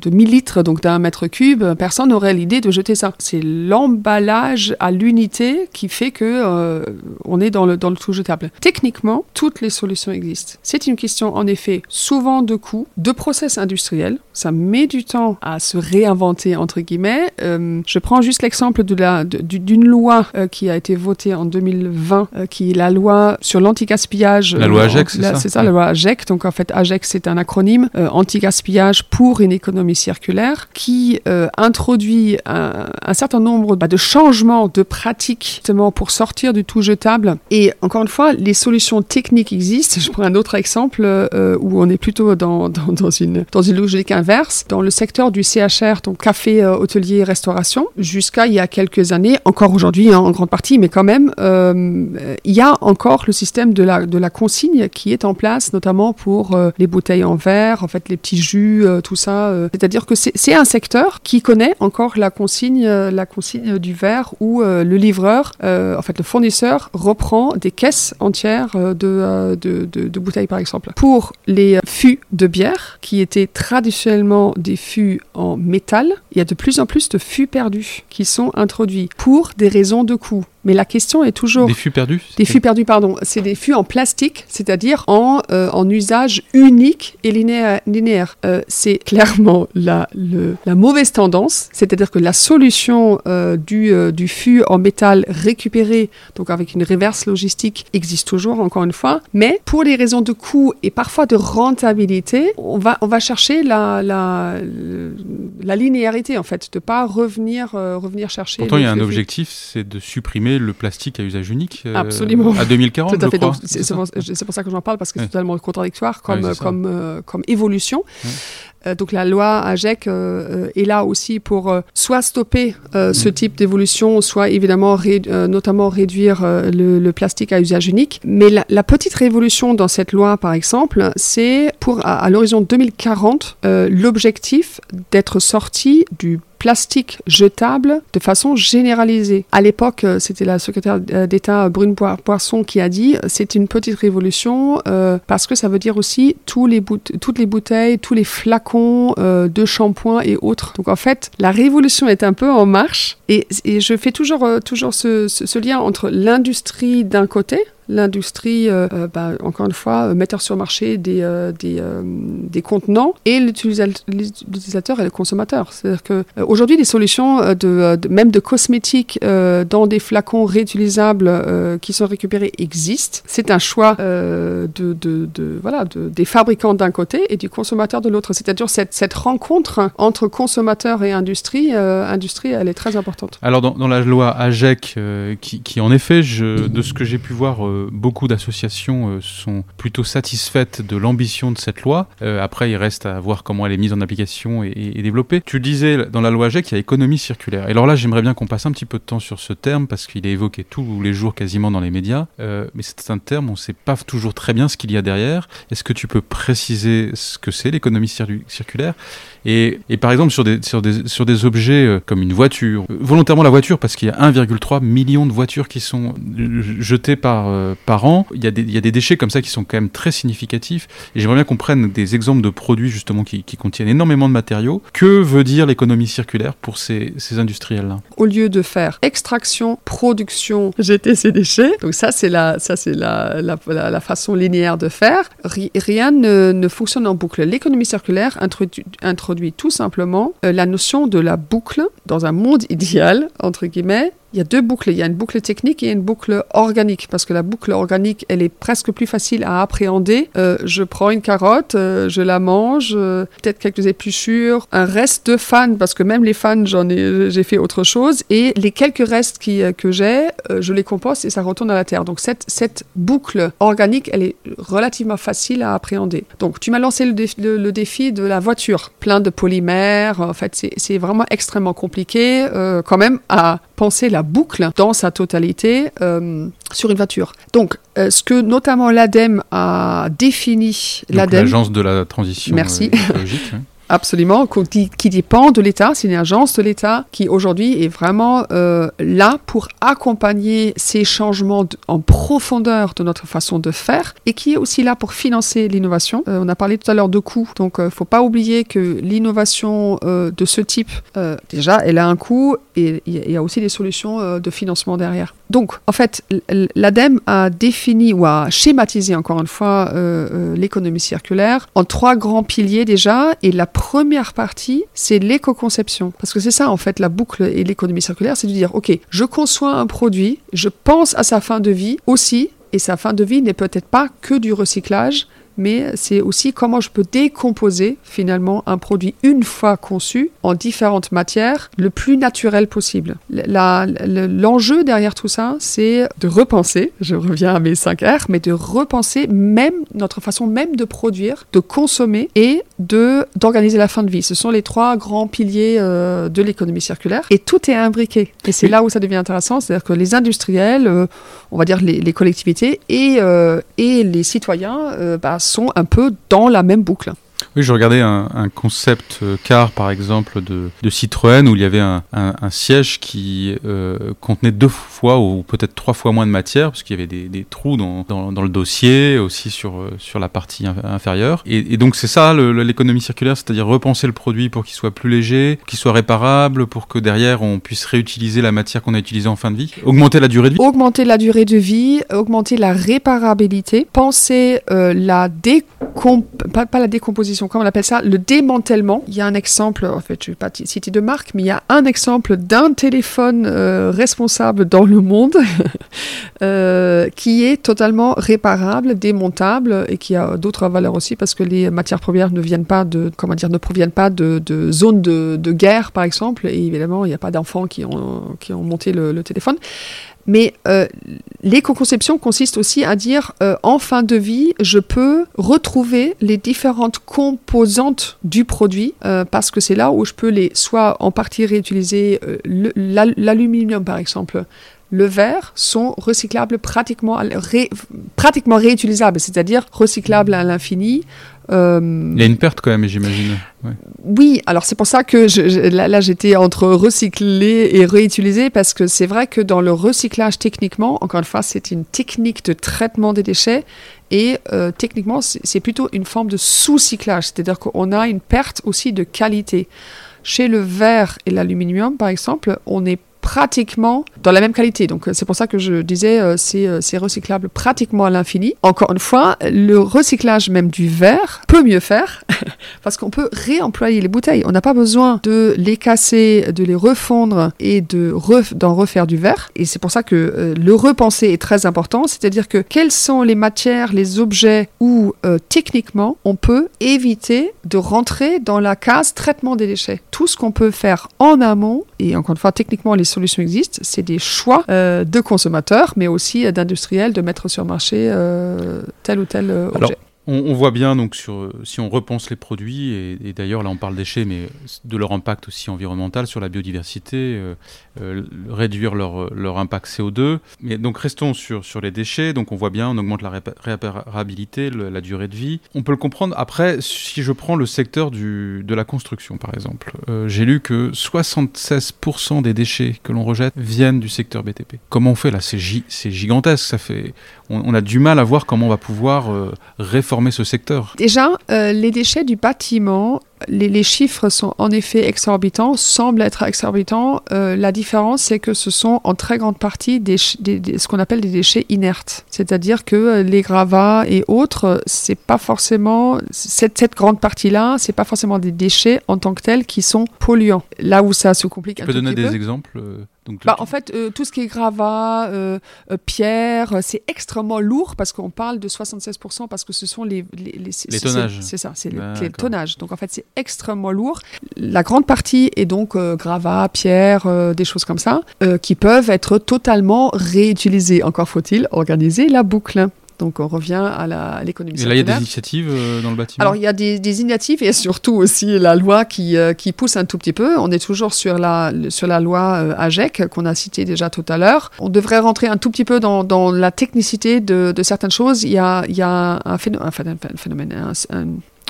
de, 1000 litres, donc d'un mètre cube. Personne n'aurait l'idée de jeter ça. C'est l'emballage à l'unité qui fait que euh, on est dans le, tout jetable. Techniquement, toutes les solutions existent. C'est une question, en effet, souvent de coûts, de process industriels. Ça met du temps à se réinventer, entre guillemets. je prends juste l'exemple d'une loi loi euh, qui a été votée en 2020, euh, qui est la loi sur l'anti-gaspillage. La loi AGEC, c'est ça C'est ça, la loi AGEC. Donc en fait, AGEC, c'est un acronyme, euh, anti-gaspillage pour une économie circulaire, qui introduit un, certain nombre bah, de changements de pratiques justement pour sortir du tout jetable. Et encore une fois, les solutions techniques existent. Je prends un autre exemple où on est plutôt dans, dans, dans, une, dans une logique inverse. Dans le secteur du CHR, donc café, hôtelier, restauration, jusqu'à il y a quelques années, encore aujourd'hui, hein, en grande partie, mais quand même, euh, il y a encore le système de la, consigne qui est en place, notamment pour euh, les bouteilles en verre, en fait les petits jus, euh, tout ça. C'est-à-dire que c'est un secteur qui connaît encore la consigne, la consigne du verre où le livreur, en fait le fournisseur, reprend des caisses entières de, de bouteilles par exemple. Pour les fûts de bière, qui étaient traditionnellement des fûts en métal, il y a de plus en plus de fûts perdus qui sont introduits pour des raisons de coût. Mais la question est toujours... Des fûts perdus Des fûts perdus, pardon. C'est des fûts en plastique, c'est-à-dire en, euh, en usage unique et linéaire. Euh, c'est clairement la, le, la mauvaise tendance, c'est-à-dire que la solution euh, du, du fût en métal récupéré, donc avec une reverse logistique, existe toujours, encore une fois. Mais pour les raisons de coût et parfois de rentabilité, on va, on va chercher la, la, la linéarité, en fait, de ne pas revenir, revenir chercher... Pourtant, il y a un objectif, c'est de supprimer le plastique à usage unique euh, Absolument. à 2040. (laughs) Tout à fait. C'est pour, ça que j'en parle parce que c'est totalement contradictoire comme, comme, euh, comme évolution. Donc la loi AGEC est là aussi pour soit stopper ce type d'évolution, soit évidemment notamment réduire le, plastique à usage unique. Mais la, petite révolution dans cette loi, par exemple, c'est pour à l'horizon 2040 l'objectif d'être sorti du plastique jetable de façon généralisée. À l'époque, euh, c'était la secrétaire euh, d'État Brune Poisson qui a dit c'est une petite révolution euh, parce que ça veut dire aussi tous les toutes les bouteilles, tous les flacons de shampoing et autres. Donc en fait, la révolution est un peu en marche et, je fais toujours, toujours ce lien entre l'industrie d'un côté, l'industrie, euh, euh, bah, encore une fois, euh, metteur sur marché des, des, des, contenants et l'utilisateur et le consommateur. C'est-à-dire qu'aujourd'hui, des solutions de, même de cosmétiques dans des flacons réutilisables qui sont récupérés existent. C'est un choix de, de, voilà, des fabricants d'un côté et du consommateur de l'autre. C'est-à-dire cette, cette rencontre entre consommateur et industrie, industrie, elle est très importante. Alors dans, la loi AGEC, qui, en effet, de ce que j'ai pu voir, beaucoup d'associations euh, sont plutôt satisfaites de l'ambition de cette loi. Euh, après, il reste à voir comment elle est mise en application et, développée. Tu disais dans la loi GEC, il y a économie circulaire. Et alors là, j'aimerais bien qu'on passe un petit peu de temps sur ce terme parce qu'il est évoqué tous les jours quasiment dans les médias. Euh, mais c'est un terme, on ne sait pas toujours très bien ce qu'il y a derrière. Est-ce que tu peux préciser ce que c'est l'économie circulaire? Et, par exemple, sur des, sur des, sur des objets euh, comme une voiture, euh, volontairement la voiture, parce qu'il y a 1,3 million de voitures qui sont euh, jetées par, par an, il y, a des, il y, a des, déchets comme ça qui sont quand même très significatifs. Et j'aimerais bien qu'on prenne des exemples de produits justement qui, contiennent énormément de matériaux. Que veut dire l'économie circulaire pour ces, ces industriels-là? Au lieu de faire extraction, production, jeter ces déchets, donc ça c'est la, ça, c'est la, la, la, façon linéaire de faire, rien ne, ne fonctionne en boucle. L'économie circulaire introduit, introduit tout simplement euh, la notion de la boucle dans un monde idéal, entre guillemets, il y a deux boucles. Il y a une boucle technique et une boucle organique. Parce que la boucle organique, elle est presque plus facile à appréhender. Euh, je prends une carotte, euh, je la mange, euh, peut-être quelques épluchures, un reste de fan, parce que même les fans, j'en ai, j'ai fait autre chose. Et les quelques restes qui, que j'ai, je les composte et ça retourne à la terre. Donc cette, cette boucle organique, elle est relativement facile à appréhender. Donc tu m'as lancé le, le, défi de la voiture, plein de polymères. En fait, c'est, c'est vraiment extrêmement compliqué quand même à penser la boucle dans sa totalité euh, sur une voiture. Donc, euh, ce que notamment l'ADEME a défini, l'agence de la transition Merci. Euh, écologique. (laughs) Absolument, qui, dépend de l'État. C'est une agence de l'État qui aujourd'hui est vraiment euh, là pour accompagner ces changements en profondeur de notre façon de faire et qui est aussi là pour financer l'innovation. Euh, on a parlé tout à l'heure de coûts, donc il euh, ne faut pas oublier que l'innovation de ce type, déjà, elle a un coût et il y, a aussi des solutions de financement derrière. Donc, en fait, l'ADEME a défini ou a schématisé encore une fois l'économie circulaire en trois grands piliers déjà et la première partie, c'est l'éco-conception. Parce que c'est ça, en fait, la boucle et l'économie circulaire, c'est de dire, OK, je conçois un produit, je pense à sa fin de vie aussi, et sa fin de vie n'est peut-être pas que du recyclage, mais c'est aussi comment je peux décomposer finalement un produit une fois conçu en différentes matières le plus naturel possible. L'enjeu derrière tout ça, c'est de repenser, je reviens à mes 5 R, mais de repenser même notre façon même de produire, de consommer et de d'organiser la fin de vie. Ce sont les trois grands piliers euh, de l'économie circulaire et tout est imbriqué. Et c'est là où ça devient intéressant, c'est-à-dire que les industriels, euh, on va dire les, collectivités et, euh, et les citoyens bah, sont un peu dans la même boucle. Oui, je regardais un, concept euh, car, par exemple, de, Citroën, où il y avait un, siège qui euh, contenait deux fois ou peut-être trois fois moins de matière, parce qu'il y avait des, trous dans, le dossier, aussi sur, euh, la partie inférieure. Et, donc c'est ça l'économie circulaire, c'est-à-dire repenser le produit pour qu'il soit plus léger, qu'il soit réparable, pour que derrière on puisse réutiliser la matière qu'on a utilisée en fin de vie. Augmenter la durée de vie. Augmenter la durée de vie, augmenter la réparabilité, penser la décomp... pas la décomposition, comment on appelle ça, le démantèlement. Il y a un exemple, en fait, je ne vais pas citer de marque, mais il y a un exemple d'un téléphone euh, responsable dans le monde (laughs) euh, qui est totalement réparable, démontable et qui a d'autres valeurs aussi parce que les matières premières ne viennent pas de, comment dire, ne proviennent pas de, zones de, guerre, par exemple. Et évidemment, il n'y a pas d'enfants qui ont monté le téléphone. Mais euh, l'éco-conception consiste aussi à dire, euh, en fin de vie, je peux retrouver les différentes composantes du produit, euh, parce que c'est là où je peux les soit en partie réutiliser, euh, l'aluminium par exemple. Le verre sont recyclables pratiquement, ré- pratiquement réutilisables, c'est-à-dire recyclables à l'infini. Euh, Il y a une perte quand même, j'imagine. Ouais. oui, alors c'est pour ça que je, je- là, là, j'étais entre recycler et réutiliser parce que c'est vrai que dans le recyclage techniquement, encore une fois, c'est une technique de traitement des déchets et euh, techniquement c'est plutôt une forme de sous-cyclage, c'est-à-dire qu'on a une perte aussi de qualité. Chez le verre et l'aluminium, par exemple, on est pratiquement dans la même qualité. Donc euh, c'est pour ça que je disais euh, c'est euh, c'est recyclable pratiquement à l'infini. Encore une fois, le recyclage même du verre peut mieux faire (laughs) parce qu'on peut réemployer les bouteilles. On n'a pas besoin de les casser, de les refondre et de d'en refaire du verre. Et c'est pour ça que le repenser est très important. C'est-à-dire que quelles sont les matières, les objets où techniquement on peut éviter de rentrer dans la case traitement des déchets. Tout ce qu'on peut faire en amont, et encore une fois techniquement les solutions existent, c'est des choix euh, de consommateurs, mais aussi euh, d'industriels de mettre sur le marché euh, tel ou tel objet. Alors, On, voit bien, donc, sur, si on repense les produits, et, d'ailleurs, là, on parle déchets, mais de leur impact aussi environnemental sur la biodiversité, euh, euh, réduire leur, leur impact CO2. Mais donc, restons sur, sur les déchets. Donc, on voit bien, on augmente la répa- réparabilité, la durée de vie. On peut le comprendre. Après, si je prends le secteur du, de la construction, par exemple, euh, j'ai lu que 76% des déchets que l'on rejette viennent du secteur BTP. Comment on fait là? C'est gi- c'est gigantesque. Ça fait, on, a du mal à voir comment on va pouvoir réformer ce secteur. Déjà, euh, les déchets du bâtiment, les, les chiffres sont en effet exorbitants, semblent être exorbitants. Euh, la différence, c'est que ce sont en très grande partie des, ch- des- des- ce qu'on appelle des déchets inertes. C'est-à-dire que euh, les gravats et autres, c'est pas forcément cette, cette grande partie-là, c'est pas forcément des déchets en tant que tels qui sont polluants. Là où ça se complique Tu un peux donner petit des peu. exemples donc, Bah, en fait, euh, tout ce qui est gravat, euh, euh, pierre, euh, c'est extrêmement lourd parce qu'on parle de 76% parce que ce sont les... Les, les, tonnages. C'est ça, c'est les, D'accord. les tonnages. Donc en fait, c'est extrêmement lourd. La grande partie est donc euh, gravat, pierre, euh, des choses comme ça, euh, qui peuvent être totalement réutilisées. Encore faut-il organiser la boucle. Donc on revient à l'économie Et là, il y a des circulaire. initiatives euh, dans le bâtiment Alors, il y a des, des initiatives et surtout aussi la loi qui, euh, qui pousse un tout petit peu. On est toujours sur la, sur la loi euh, AGEC qu'on a citée déjà tout à l'heure. On devrait rentrer un tout petit peu dans, dans la technicité de, de certaines choses. Il y a, il y a un, phénomène, un- un-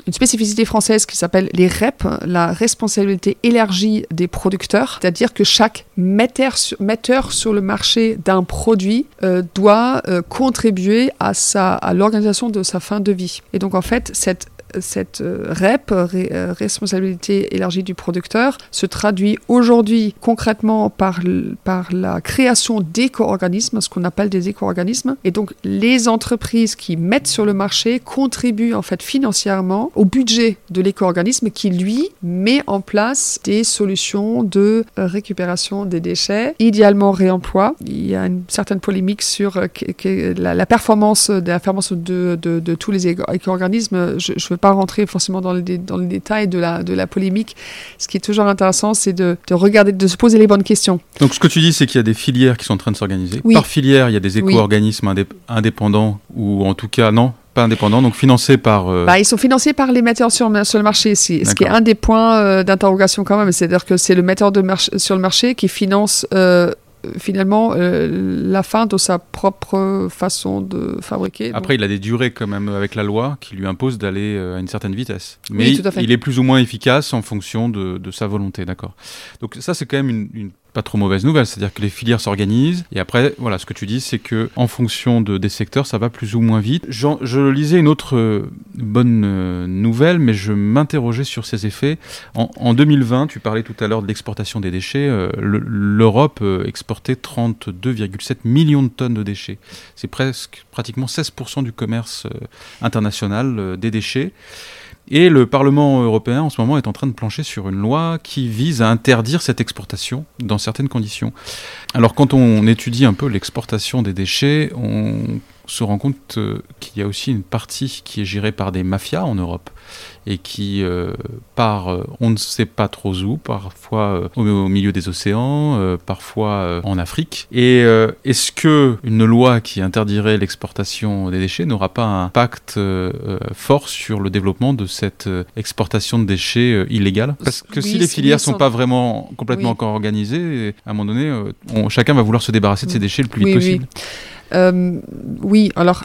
une spécificité française qui s'appelle les REP, la responsabilité élargie des producteurs, c'est-à-dire que chaque metteur sur, le marché d'un produit euh, doit euh, contribuer à, à l'organisation de sa fin de vie. Et donc en fait, cette cette euh, REP, euh, responsabilité élargie du producteur, se traduit aujourd'hui concrètement par, la création d'éco-organismes, ce qu'on appelle des éco-organismes. Et donc les entreprises qui mettent sur le marché contribuent en fait financièrement au budget de l'éco-organisme qui lui met en place des solutions de euh, récupération des déchets, idéalement réemploi. Il y a une certaine polémique sur la, performance de tous les éco- éco-organismes. Pas rentrer forcément dans le, dé- dans le détail de la, de la polémique. Ce qui est toujours intéressant, c'est de, de regarder, de se poser les bonnes questions. Donc, ce que tu dis, c'est qu'il y a des filières qui sont en train de s'organiser. Oui. Par filière, il y a des éco-organismes indép- indépendants, ou en tout cas, non, pas indépendants, donc financés par. euh, Bah, ils sont financés par les metteurs sur, sur le marché, si- ce qui est un des points euh, d'interrogation quand même. C'est-à-dire que c'est le metteur de sur le marché qui finance euh, finalement euh, la fin de sa propre façon de fabriquer. Après, il a des durées quand même avec la loi qui lui impose d'aller euh, à une certaine vitesse. Mais il est plus ou moins efficace en fonction de, de sa volonté, d'accord. Donc ça, c'est quand même une, une pas trop mauvaise nouvelle, c'est-à-dire que les filières s'organisent et après, voilà, ce que tu dis, c'est que en fonction de, des secteurs, ça va plus ou moins vite. Je lisais une autre euh, bonne euh, nouvelle, mais je m'interrogeais sur ses effets. En, en 2020, tu parlais tout à l'heure de l'exportation des déchets. euh, le- L'Europe exportait 32,7 millions de tonnes de déchets. C'est presque pratiquement 16% du commerce international des déchets. Et le Parlement européen, en ce moment, est en train de plancher sur une loi qui vise à interdire cette exportation dans certaines conditions. Alors, quand on étudie un peu l'exportation des déchets, on se rend compte qu'il y a aussi une partie qui est gérée par des mafias en Europe et qui euh, part, euh, on ne sait pas trop où, parfois euh, au, milieu des océans, parfois en Afrique. Et est-ce que une loi qui interdirait l'exportation des déchets n'aura pas un impact fort sur le développement de cette exportation de déchets illégale? Parce que si les filières sont pas vraiment complètement encore organisées, à un moment donné, chacun va vouloir se débarrasser de ces déchets le plus vite possible. Euh, oui, alors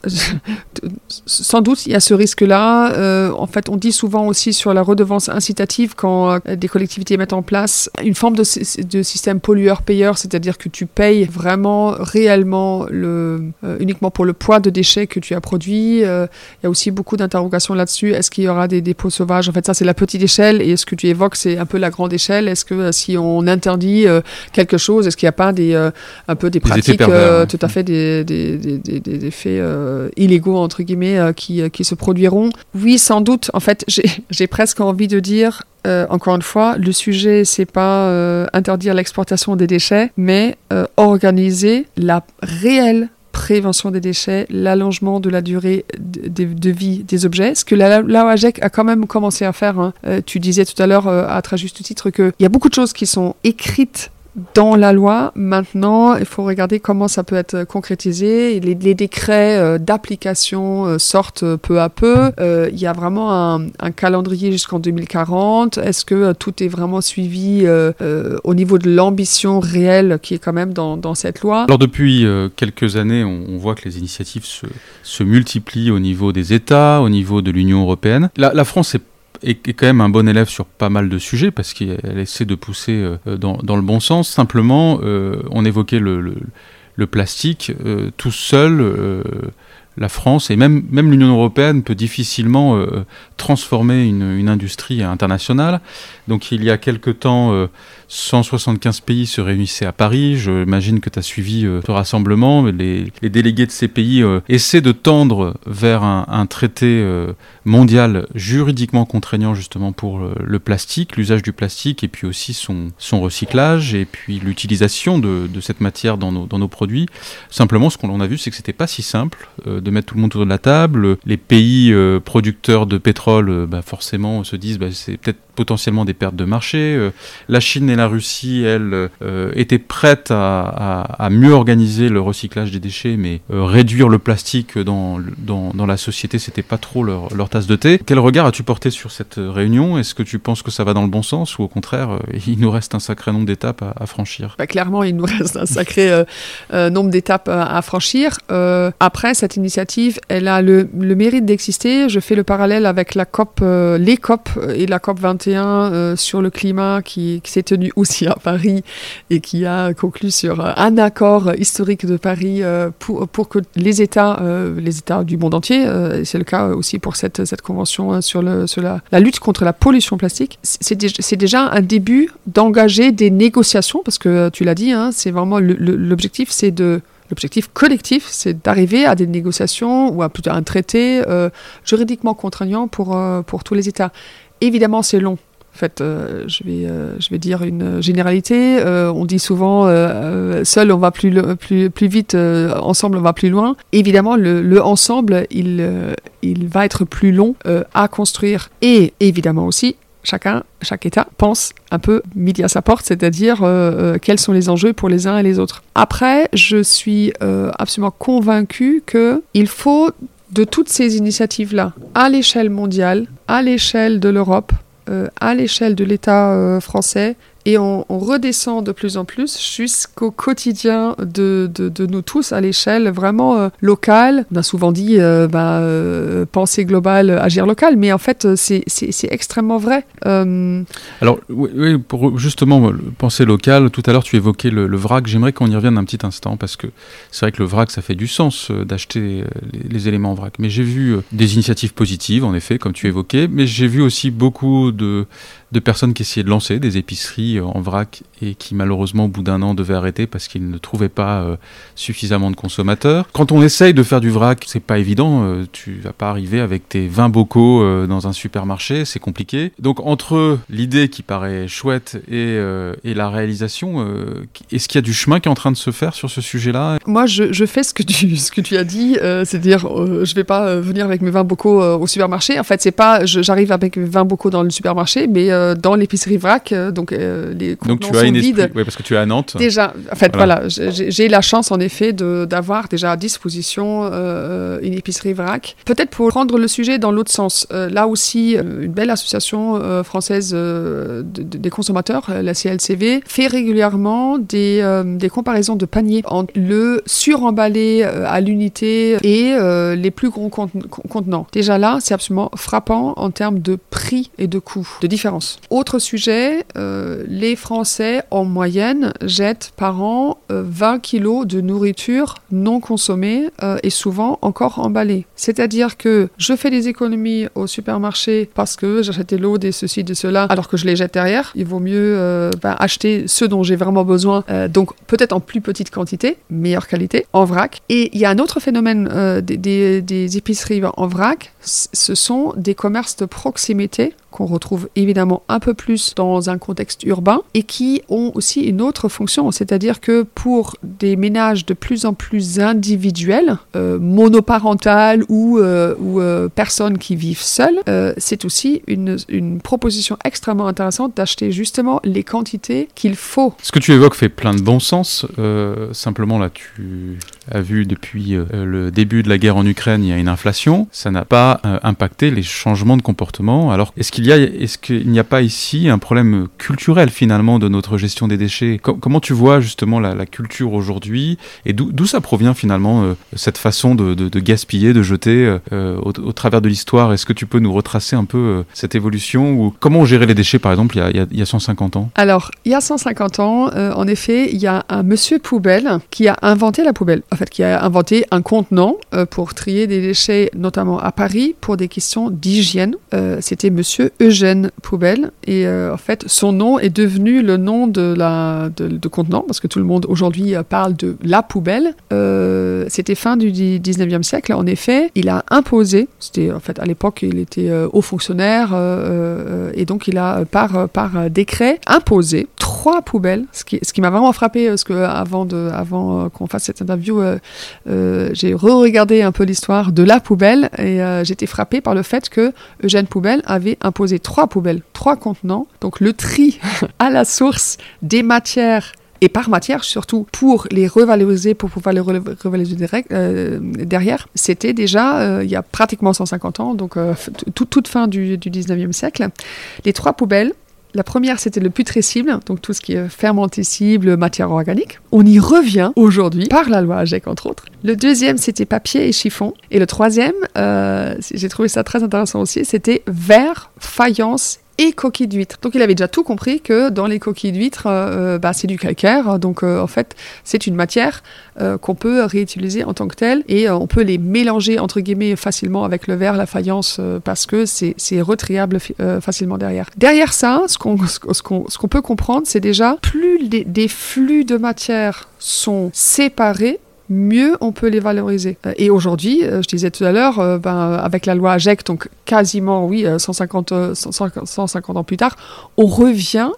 (laughs) sans doute il y a ce risque-là. Euh, en fait, on dit souvent aussi sur la redevance incitative quand euh, des collectivités mettent en place une forme de, de système pollueur-payeur, c'est-à-dire que tu payes vraiment réellement le, uniquement pour le poids de déchets que tu as produit. il y a aussi beaucoup d'interrogations là-dessus. Est-ce qu'il y aura des dépôts sauvages? En fait, ça c'est la petite échelle et ce que tu évoques c'est un peu la grande échelle. Est-ce que si on interdit quelque chose, est-ce qu'il n'y a pas des un peu des, pratiques tout à fait des des, effets euh, illégaux, entre guillemets, euh, qui, euh, qui, se produiront. Oui, sans doute. En fait, j'ai (laughs) presque envie de dire, encore une fois, le sujet, c'est pas interdire l'exportation des déchets, mais organiser la réelle prévention des déchets, l'allongement de la durée de, vie des objets, ce que la, la a quand même commencé à faire. Hein. tu disais tout à l'heure, à très juste titre, qu'il y a beaucoup de choses qui sont écrites dans la loi. Maintenant, il faut regarder comment ça peut être concrétisé. Les, décrets euh, d'application euh, sortent peu à peu. Euh, il y a vraiment un, calendrier jusqu'en 2040. Est-ce que tout est vraiment suivi au niveau de l'ambition réelle qui est quand même dans, cette loi? Alors depuis quelques années, on, voit que les initiatives se, multiplient au niveau des États, au niveau de l'Union européenne. La France est est, quand même un bon élève sur pas mal de sujets parce qu'elle essaie de pousser euh, dans, dans, le bon sens. Simplement, euh, on évoquait le, le, plastique. Euh, tout seul, la France et même, même l'Union européenne peut difficilement transformer une, une, industrie internationale. Donc il y a quelque temps, 175 pays se réunissaient à Paris. J'imagine que tu as suivi euh, ce rassemblement. Les, délégués de ces pays euh, essaient de tendre vers un, traité euh, mondial juridiquement contraignant justement pour le, plastique, l'usage du plastique et puis aussi son, recyclage et puis l'utilisation de, cette matière dans nos, dans nos produits. Simplement, ce qu'on a vu, c'est que c'était pas si simple de mettre tout le monde autour de la table. Les pays producteurs de pétrole, bah, forcément, se disent bah, c'est peut-être potentiellement des pertes de marché. la Chine et la Russie, elle, euh, était prête à, mieux organiser le recyclage des déchets, mais euh, réduire le plastique dans, la société, c'était pas trop leur, tasse de thé. Quel regard as-tu porté sur cette réunion? Est-ce que tu penses que ça va dans le bon sens ou au contraire, euh, il nous reste un sacré nombre d'étapes à, franchir? Bah, Clairement, il nous reste un sacré nombre d'étapes à, franchir. après, cette initiative, elle a le, mérite d'exister. Je fais le parallèle avec la COP, les COP et la COP 21 sur le climat qui, s'est tenue aussi à Paris et qui a conclu sur un accord historique de Paris euh, pour, que les États, euh, les États du monde entier, euh, c'est le cas aussi pour cette, cette convention sur, le, sur la, lutte contre la pollution plastique, c'est déjà un début d'engager des négociations, parce que tu l'as dit, hein, c'est vraiment l'objectif, c'est de L'objectif collectif, c'est d'arriver à des négociations ou à plutôt un traité juridiquement contraignant pour, pour tous les États. Évidemment, c'est long. En fait, euh, je, vais, euh, je vais dire une généralité. Euh, on dit souvent seul on va plus, plus, plus vite, ensemble on va plus loin. Évidemment, le, le ensemble, il, il va être plus long à construire. Et évidemment aussi, chacun, chaque État pense un peu midi à sa porte, c'est-à-dire quels sont les enjeux pour les uns et les autres. Après, je suis absolument convaincue qu'il faut de toutes ces initiatives-là, à l'échelle mondiale, à l'échelle de l'Europe, euh, à l'échelle de l'État euh, français et on, redescend de plus en plus jusqu'au quotidien de, de, nous tous à l'échelle vraiment euh, locale. On a souvent dit euh, bah, euh, penser global, agir local, mais en fait c'est extrêmement vrai. Alors oui, pour justement penser local, tout à l'heure tu évoquais le, vrac, j'aimerais qu'on y revienne un petit instant parce que c'est vrai que le vrac ça fait du sens d'acheter les, les, éléments en vrac. Mais j'ai vu des initiatives positives en effet, comme tu évoquais, mais j'ai vu aussi beaucoup de de personnes qui essayaient de lancer des épiceries en vrac et qui malheureusement au bout d'un an devait arrêter parce qu'il ne trouvait pas suffisamment de consommateurs. Quand on essaye de faire du vrac, c'est pas évident. tu vas pas arriver avec tes 20 bocaux dans un supermarché, c'est compliqué. Donc entre l'idée qui paraît chouette et, et la réalisation, est-ce qu'il y a du chemin qui est en train de se faire sur ce sujet-là? Moi, je, je, fais ce que tu, (laughs) ce que tu as dit, c'est-à-dire je vais pas venir avec mes 20 bocaux au supermarché. En fait, c'est pas j'arrive avec mes 20 bocaux dans le supermarché, mais dans l'épicerie vrac, donc les donc tu as une Oui, parce que tu es à Nantes. Déjà, en fait, voilà, j'ai la chance en effet d'avoir déjà à disposition euh, une épicerie vrac. Peut-être pour prendre le sujet dans l'autre sens, euh, là aussi, euh, une belle association française des consommateurs, la CLCV, fait régulièrement des, des comparaisons de paniers entre le suremballé à l'unité et les plus gros contenants. Déjà là, c'est absolument frappant en termes de prix et de coût, de différence. Autre sujet, les Français, en moyenne, jettent par an 20 euh, kilos de nourriture non consommée euh, et souvent encore emballée. C'est-à-dire que je fais des économies au supermarché parce que j'achète lots, des ceci, de cela, alors que je les jette derrière. Il vaut mieux euh, ben, acheter ce dont j'ai vraiment besoin, donc peut-être en plus petite quantité, meilleure qualité, en vrac. Et il y a un autre phénomène des épiceries en vrac, ce sont des commerces de proximité qu'on retrouve évidemment un peu plus dans un contexte urbain et qui ont aussi une autre fonction, c'est-à-dire que pour des ménages de plus en plus individuels, euh, monoparentales ou, euh, ou euh, personnes qui vivent seules, c'est aussi une, une, proposition extrêmement intéressante d'acheter justement les quantités qu'il faut. Ce que tu évoques fait plein de bon sens. simplement là, tu as vu depuis le début de la guerre en Ukraine, il y a une inflation. Ça n'a pas impacté les changements de comportement. Alors, est-ce qu'il est-ce qu'il n'y a pas ici un problème culturel finalement de notre gestion des déchets? Comment tu vois justement la, culture aujourd'hui? Et d'où ça provient finalement euh, cette façon de, gaspiller, de jeter euh, au, travers de l'histoire? Est-ce que tu peux nous retracer un peu euh, cette évolution ou comment on gérait les déchets par exemple il y a, 150 ans? Alors il y a 150 ans, en effet, il y a un monsieur poubelle qui a inventé la poubelle. En fait, qui a inventé un contenant pour trier des déchets, notamment à Paris, pour des questions d'hygiène. C'était monsieur Eugène Poubelle. Et euh, en fait, son nom est devenu le nom de la de, contenant, parce que tout le monde aujourd'hui euh, parle de la poubelle. Euh, c'était fin du 19e siècle. En effet, il a imposé, c'était en fait à l'époque, il était haut fonctionnaire, et donc il a par, par décret imposé trois poubelles, ce qui, ce qui m'a vraiment frappé, parce que avant, de, avant qu'on fasse cette interview, j'ai re-regardé un peu l'histoire de la poubelle, et j'étais frappé par le fait que Eugène Poubelle avait imposé trois poubelles, trois contenants. Donc le tri (laughs) à la source des matières et par matière surtout pour les revaloriser, pour pouvoir les revaloriser euh, derrière, c'était déjà euh, il y a pratiquement 150 ans, donc euh, toute fin du 19e siècle. Les trois poubelles, la première, c'était le putrescible, donc tout ce qui est fermentescible, matière organique. On y revient aujourd'hui par la loi AGEC, entre autres. Le deuxième, c'était papier et chiffon. Et le troisième, euh, j'ai trouvé ça très intéressant aussi, c'était verre, faïence et coquilles d'huîtres. Donc il avait déjà tout compris que dans les coquilles d'huîtres, euh, euh, bah, c'est du calcaire, donc euh, en fait c'est une matière qu'on peut réutiliser en tant que telle et on peut les mélanger entre guillemets facilement avec le verre, la faïence, parce que c'est retriable facilement derrière. Derrière ça, ce qu'on peut comprendre, c'est déjà plus des flux de matière sont séparés, mieux on peut les valoriser. Euh, et aujourd'hui, euh, je disais tout à l'heure, euh, ben, avec la loi AGEC, donc quasiment, oui, 150, 150 ans plus tard, on revient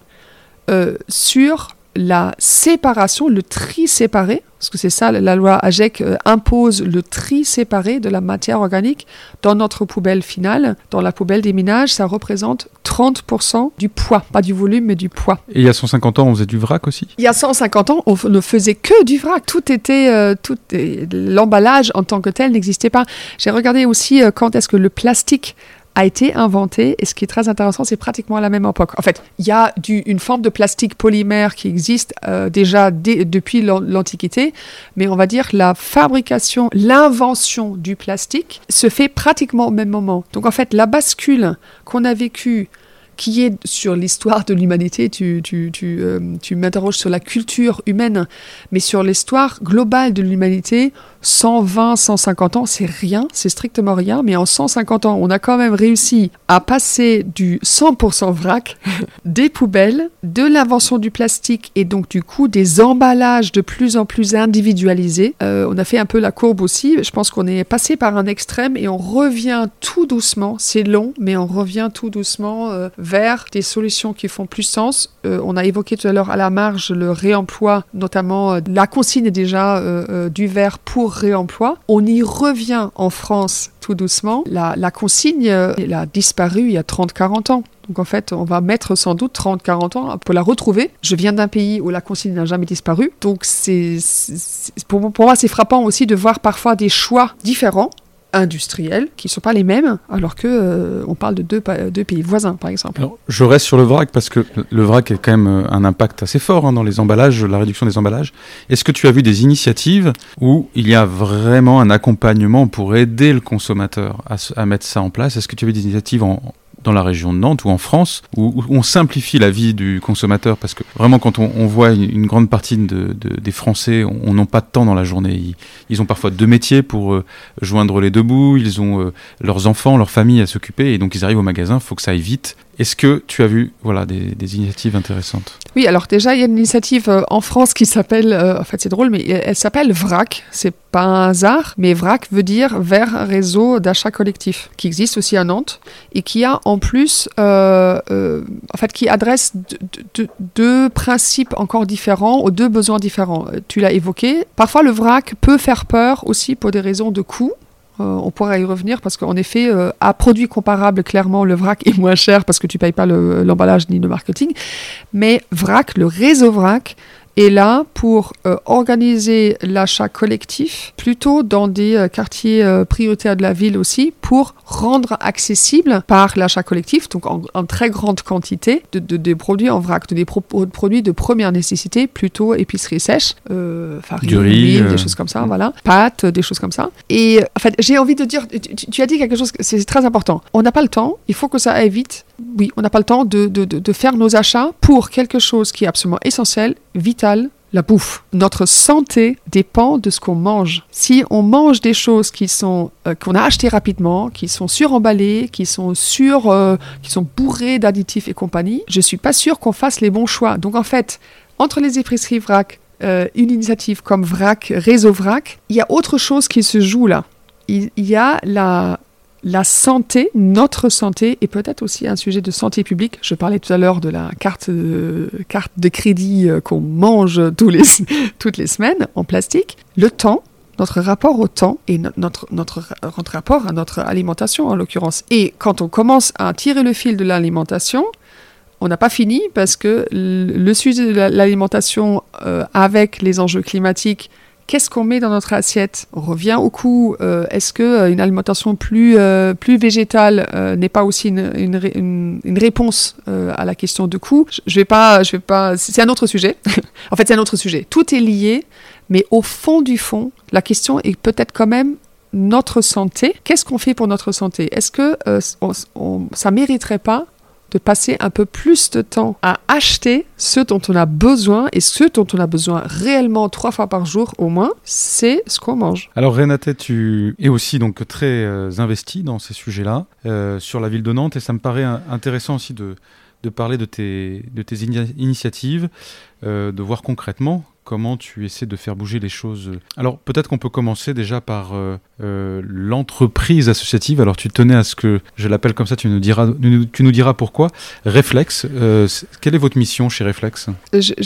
sur la séparation, le tri séparé, parce que c'est ça, la loi AGEC impose le tri séparé de la matière organique dans notre poubelle finale. Dans la poubelle des ménages, ça représente 30% du poids, pas du volume, mais du poids. Et il y a 150 ans, on faisait du vrac aussi? Il y a 150 ans, on ne faisait que du vrac. Tout était, euh, tout, l'emballage en tant que tel n'existait pas. J'ai regardé aussi euh, quand est-ce que le plastique a été inventé. Et ce qui est très intéressant, c'est pratiquement à la même époque. En fait, il y a une forme de plastique polymère qui existe euh, déjà depuis l'Antiquité, mais on va dire la fabrication, l'invention du plastique se fait pratiquement au même moment. Donc en fait, la bascule qu'on a vécue qui est sur l'histoire de l'humanité, tu, tu, tu, euh, tu m'interroges sur la culture humaine, mais sur l'histoire globale de l'humanité, 120, 150 ans, c'est rien, c'est strictement rien, mais en 150 ans, on a quand même réussi à passer du 100% vrac, (laughs) des poubelles, de l'invention du plastique et donc du coup des emballages de plus en plus individualisés. Euh, on a fait un peu la courbe aussi, je pense qu'on est passé par un extrême et on revient tout doucement, c'est long, mais on revient tout doucement euh, vers des solutions qui font plus sens. Euh, on a évoqué tout à l'heure à la marge le réemploi, notamment la consigne déjà du verre pour réemploi. On y revient en France tout doucement. La, consigne, elle a disparu il y a 30-40 ans. Donc en fait, on va mettre sans doute 30-40 ans pour la retrouver. Je viens d'un pays où la consigne n'a jamais disparu. Donc c'est, pour moi, c'est frappant aussi de voir parfois des choix différents industriels qui ne sont pas les mêmes, alors que euh, on parle de deux, pays voisins, par exemple. je reste sur le vrac parce que le vrac a quand même euh, un impact assez fort hein, dans les emballages, la réduction des emballages. Est-ce que tu as vu des initiatives où il y a vraiment un accompagnement pour aider le consommateur à, à mettre ça en place? Est-ce que tu as vu des initiatives en, dans la région de Nantes ou en France, où, on simplifie la vie du consommateur, parce que vraiment quand on, voit une, grande partie de, des Français, on n'a pas de temps dans la journée. Ils, ont parfois deux métiers pour euh, joindre les deux bouts, ils ont euh, leurs enfants, leur famille à s'occuper, et donc ils arrivent au magasin, il faut que ça aille vite. Est-ce que tu as vu voilà, des, initiatives intéressantes? Oui, alors déjà, il y a une initiative euh, en France qui s'appelle, euh, en fait c'est drôle, mais elle s'appelle VRAC. C'est pas un hasard, mais VRAC veut dire Vers Réseau d'achat collectif, qui existe aussi à Nantes et qui a en plus, euh, en fait, qui adresse deux principes encore différents aux deux besoins différents. Tu l'as évoqué. Parfois, le VRAC peut faire peur aussi pour des raisons de coût. Euh, on pourra y revenir parce qu'en effet, euh, à produit comparable, clairement, le vrac est moins cher parce que tu ne payes pas l'emballage ni le marketing. Mais vrac, le réseau vrac, est là pour euh, organiser l'achat collectif, plutôt dans des euh, quartiers euh, prioritaires de la ville aussi, pour rendre accessible par l'achat collectif, donc en, très grande quantité, de, des produits en vrac, de des produits de première nécessité, plutôt épicerie sèche, farine, du riz, des choses comme ça, voilà, pâtes, des choses comme ça. Et en fait, j'ai envie de dire, tu, as dit quelque chose, c'est très important. On n'a pas le temps, il faut que ça aille vite. Oui, on n'a pas le temps de, de, de faire nos achats pour quelque chose qui est absolument essentiel, vital la bouffe. Notre santé dépend de ce qu'on mange. Si on mange des choses qui sont euh, qu'on a achetées rapidement, qui sont suremballées, qui sont sur, euh, qui sont bourrées d'additifs et compagnie, je suis pas sûr qu'on fasse les bons choix. Donc en fait, entre les épiceries vrac, euh, une initiative comme VRAC, Réseau VRAC, il y a autre chose qui se joue là. Il y a la, la santé, notre santé, et peut-être aussi un sujet de santé publique. Je parlais tout à l'heure de la carte de, carte de crédit euh, qu'on mange les, (laughs) toutes les semaines en plastique. Le temps, notre rapport au temps et notre, notre, rapport à notre alimentation en l'occurrence. Et quand on commence à tirer le fil de l'alimentation, on n'a pas fini parce que le sujet de l'alimentation euh, avec les enjeux climatiques Qu'est-ce qu'on met dans notre assiette? On revient au coût. Euh, est-ce que euh, une alimentation plus, euh, plus végétale n'est pas aussi une, une, une, réponse à la question de coût? Je vais pas, je vais pas. C'est un autre sujet. (laughs) en fait, c'est un autre sujet. Tout est lié, mais au fond du fond, la question est peut-être quand même notre santé. Qu'est-ce qu'on fait pour notre santé? Est-ce que on, ça mériterait pas de passer un peu plus de temps à acheter ce dont on a besoin et ce dont on a besoin réellement trois fois par jour au moins, c'est ce qu'on mange. Alors Renate, tu es aussi donc très euh, investi dans ces sujets-là euh, sur la ville de Nantes et ça me paraît intéressant aussi de, de parler de tes, de tes initiatives, euh, de voir concrètement comment tu essaies de faire bouger les choses. Alors peut-être qu'on peut commencer déjà par euh, euh, l'entreprise associative. Alors tu tenais à ce que je l'appelle comme ça, tu nous diras, tu nous diras pourquoi. Réflexe, euh, quelle est votre mission chez Réflexe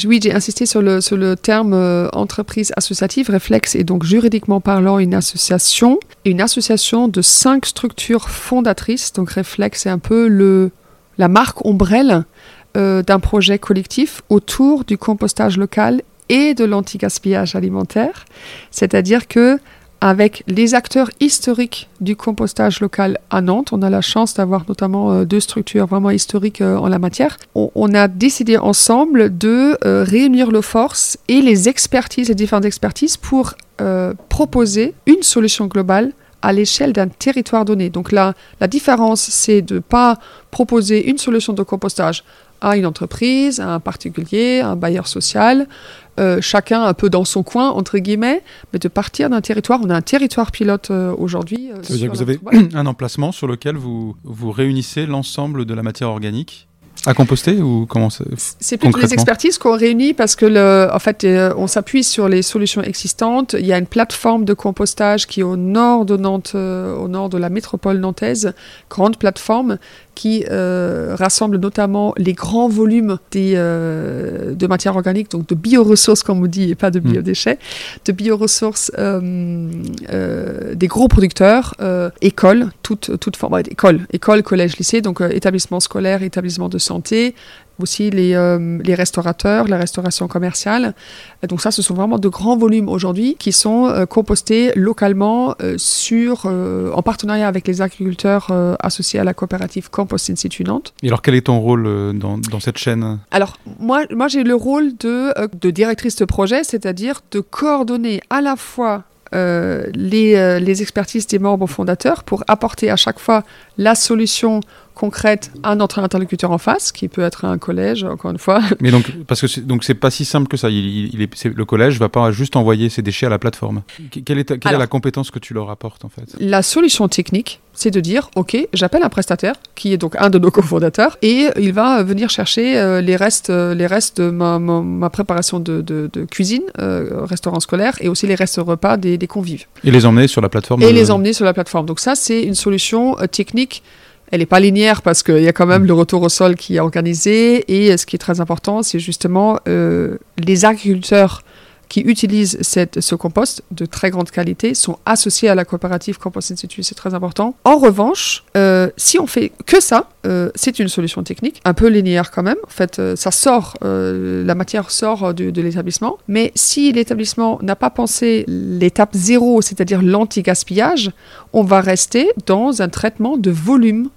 Oui, j'ai insisté sur le, sur le terme entreprise associative. Réflexe est donc juridiquement parlant une association, une association de cinq structures fondatrices. Donc Réflexe est un peu le, la marque ombrelle d'un projet collectif autour du compostage local et de l'anti-gaspillage alimentaire. C'est-à-dire que avec les acteurs historiques du compostage local à Nantes, on a la chance d'avoir notamment euh, deux structures vraiment historiques euh, en la matière. On, a décidé ensemble de euh, réunir nos forces et les expertises, les différentes expertises pour proposer une solution globale à l'échelle d'un territoire donné. Donc là, la différence, c'est de ne pas proposer une solution de compostage à une entreprise, à un particulier, à un bailleur social, chacun un peu dans son coin, entre guillemets, mais de partir d'un territoire. On a un territoire pilote aujourd'hui. Ça veut dire que vous avez (clears throat) un emplacement sur lequel vous, vous réunissez l'ensemble de la matière organique à composter ou comment C'est plutôt des expertises qu'on réunit parce que le, en fait, euh, on s'appuie sur les solutions existantes. Il y a une plateforme de compostage qui est au nord de Nantes, euh, au nord de la métropole nantaise, grande plateforme qui euh, rassemble notamment les grands volumes des, euh, de matières organiques, donc de bioressources, comme on dit, et pas de hmm. biodéchets, de bioressources euh, des gros producteurs, écoles, toutes toute forme, écoles, écoles, collèges, lycées, donc établissements scolaires, établissements de santé, aussi les, euh, les, restaurateurs, la restauration commerciale. Donc ça, ce sont vraiment de grands volumes aujourd'hui qui sont euh, compostés localement euh, sur, en partenariat avec les agriculteurs associés à la coopérative Compost Institut Nantes. Et alors quel est ton rôle dans, dans cette chaîne? Alors moi, moi j'ai le rôle de, de directrice de projet, c'est-à-dire de coordonner à la fois les, les, expertises des membres fondateurs pour apporter à chaque fois la solution concrète à notre interlocuteur en face, qui peut être un collège, encore une fois. Mais donc, parce que c'est, donc c'est pas si simple que ça. Il, est, le collège va pas juste envoyer ses déchets à la plateforme. Quelle est, quelle est la compétence que tu leur apportes en fait? La solution technique, c'est de dire, ok, j'appelle un prestataire qui est donc un de nos (laughs) cofondateurs et il va venir chercher euh, les restes, euh, les restes de ma, préparation de, de, cuisine, euh, restaurant scolaire et aussi les restes repas des, des, convives. Et les emmener sur la plateforme. Et les emmener sur la plateforme. Donc ça, c'est une solution technique elle n'est pas linéaire parce qu'il y a quand même le retour au sol qui est organisé. Et ce qui est très important, c'est justement euh, les agriculteurs qui utilisent cette, ce compost de très grande qualité sont associés à la coopérative Compost Institute. C'est très important. En revanche, euh, si on fait que ça, euh, c'est une solution technique, un peu linéaire quand même. En fait, ça sort, la matière sort de, de l'établissement. Mais si l'établissement n'a pas pensé l'étape zéro, c'est-à-dire l'anti-gaspillage, on va rester dans un traitement de volume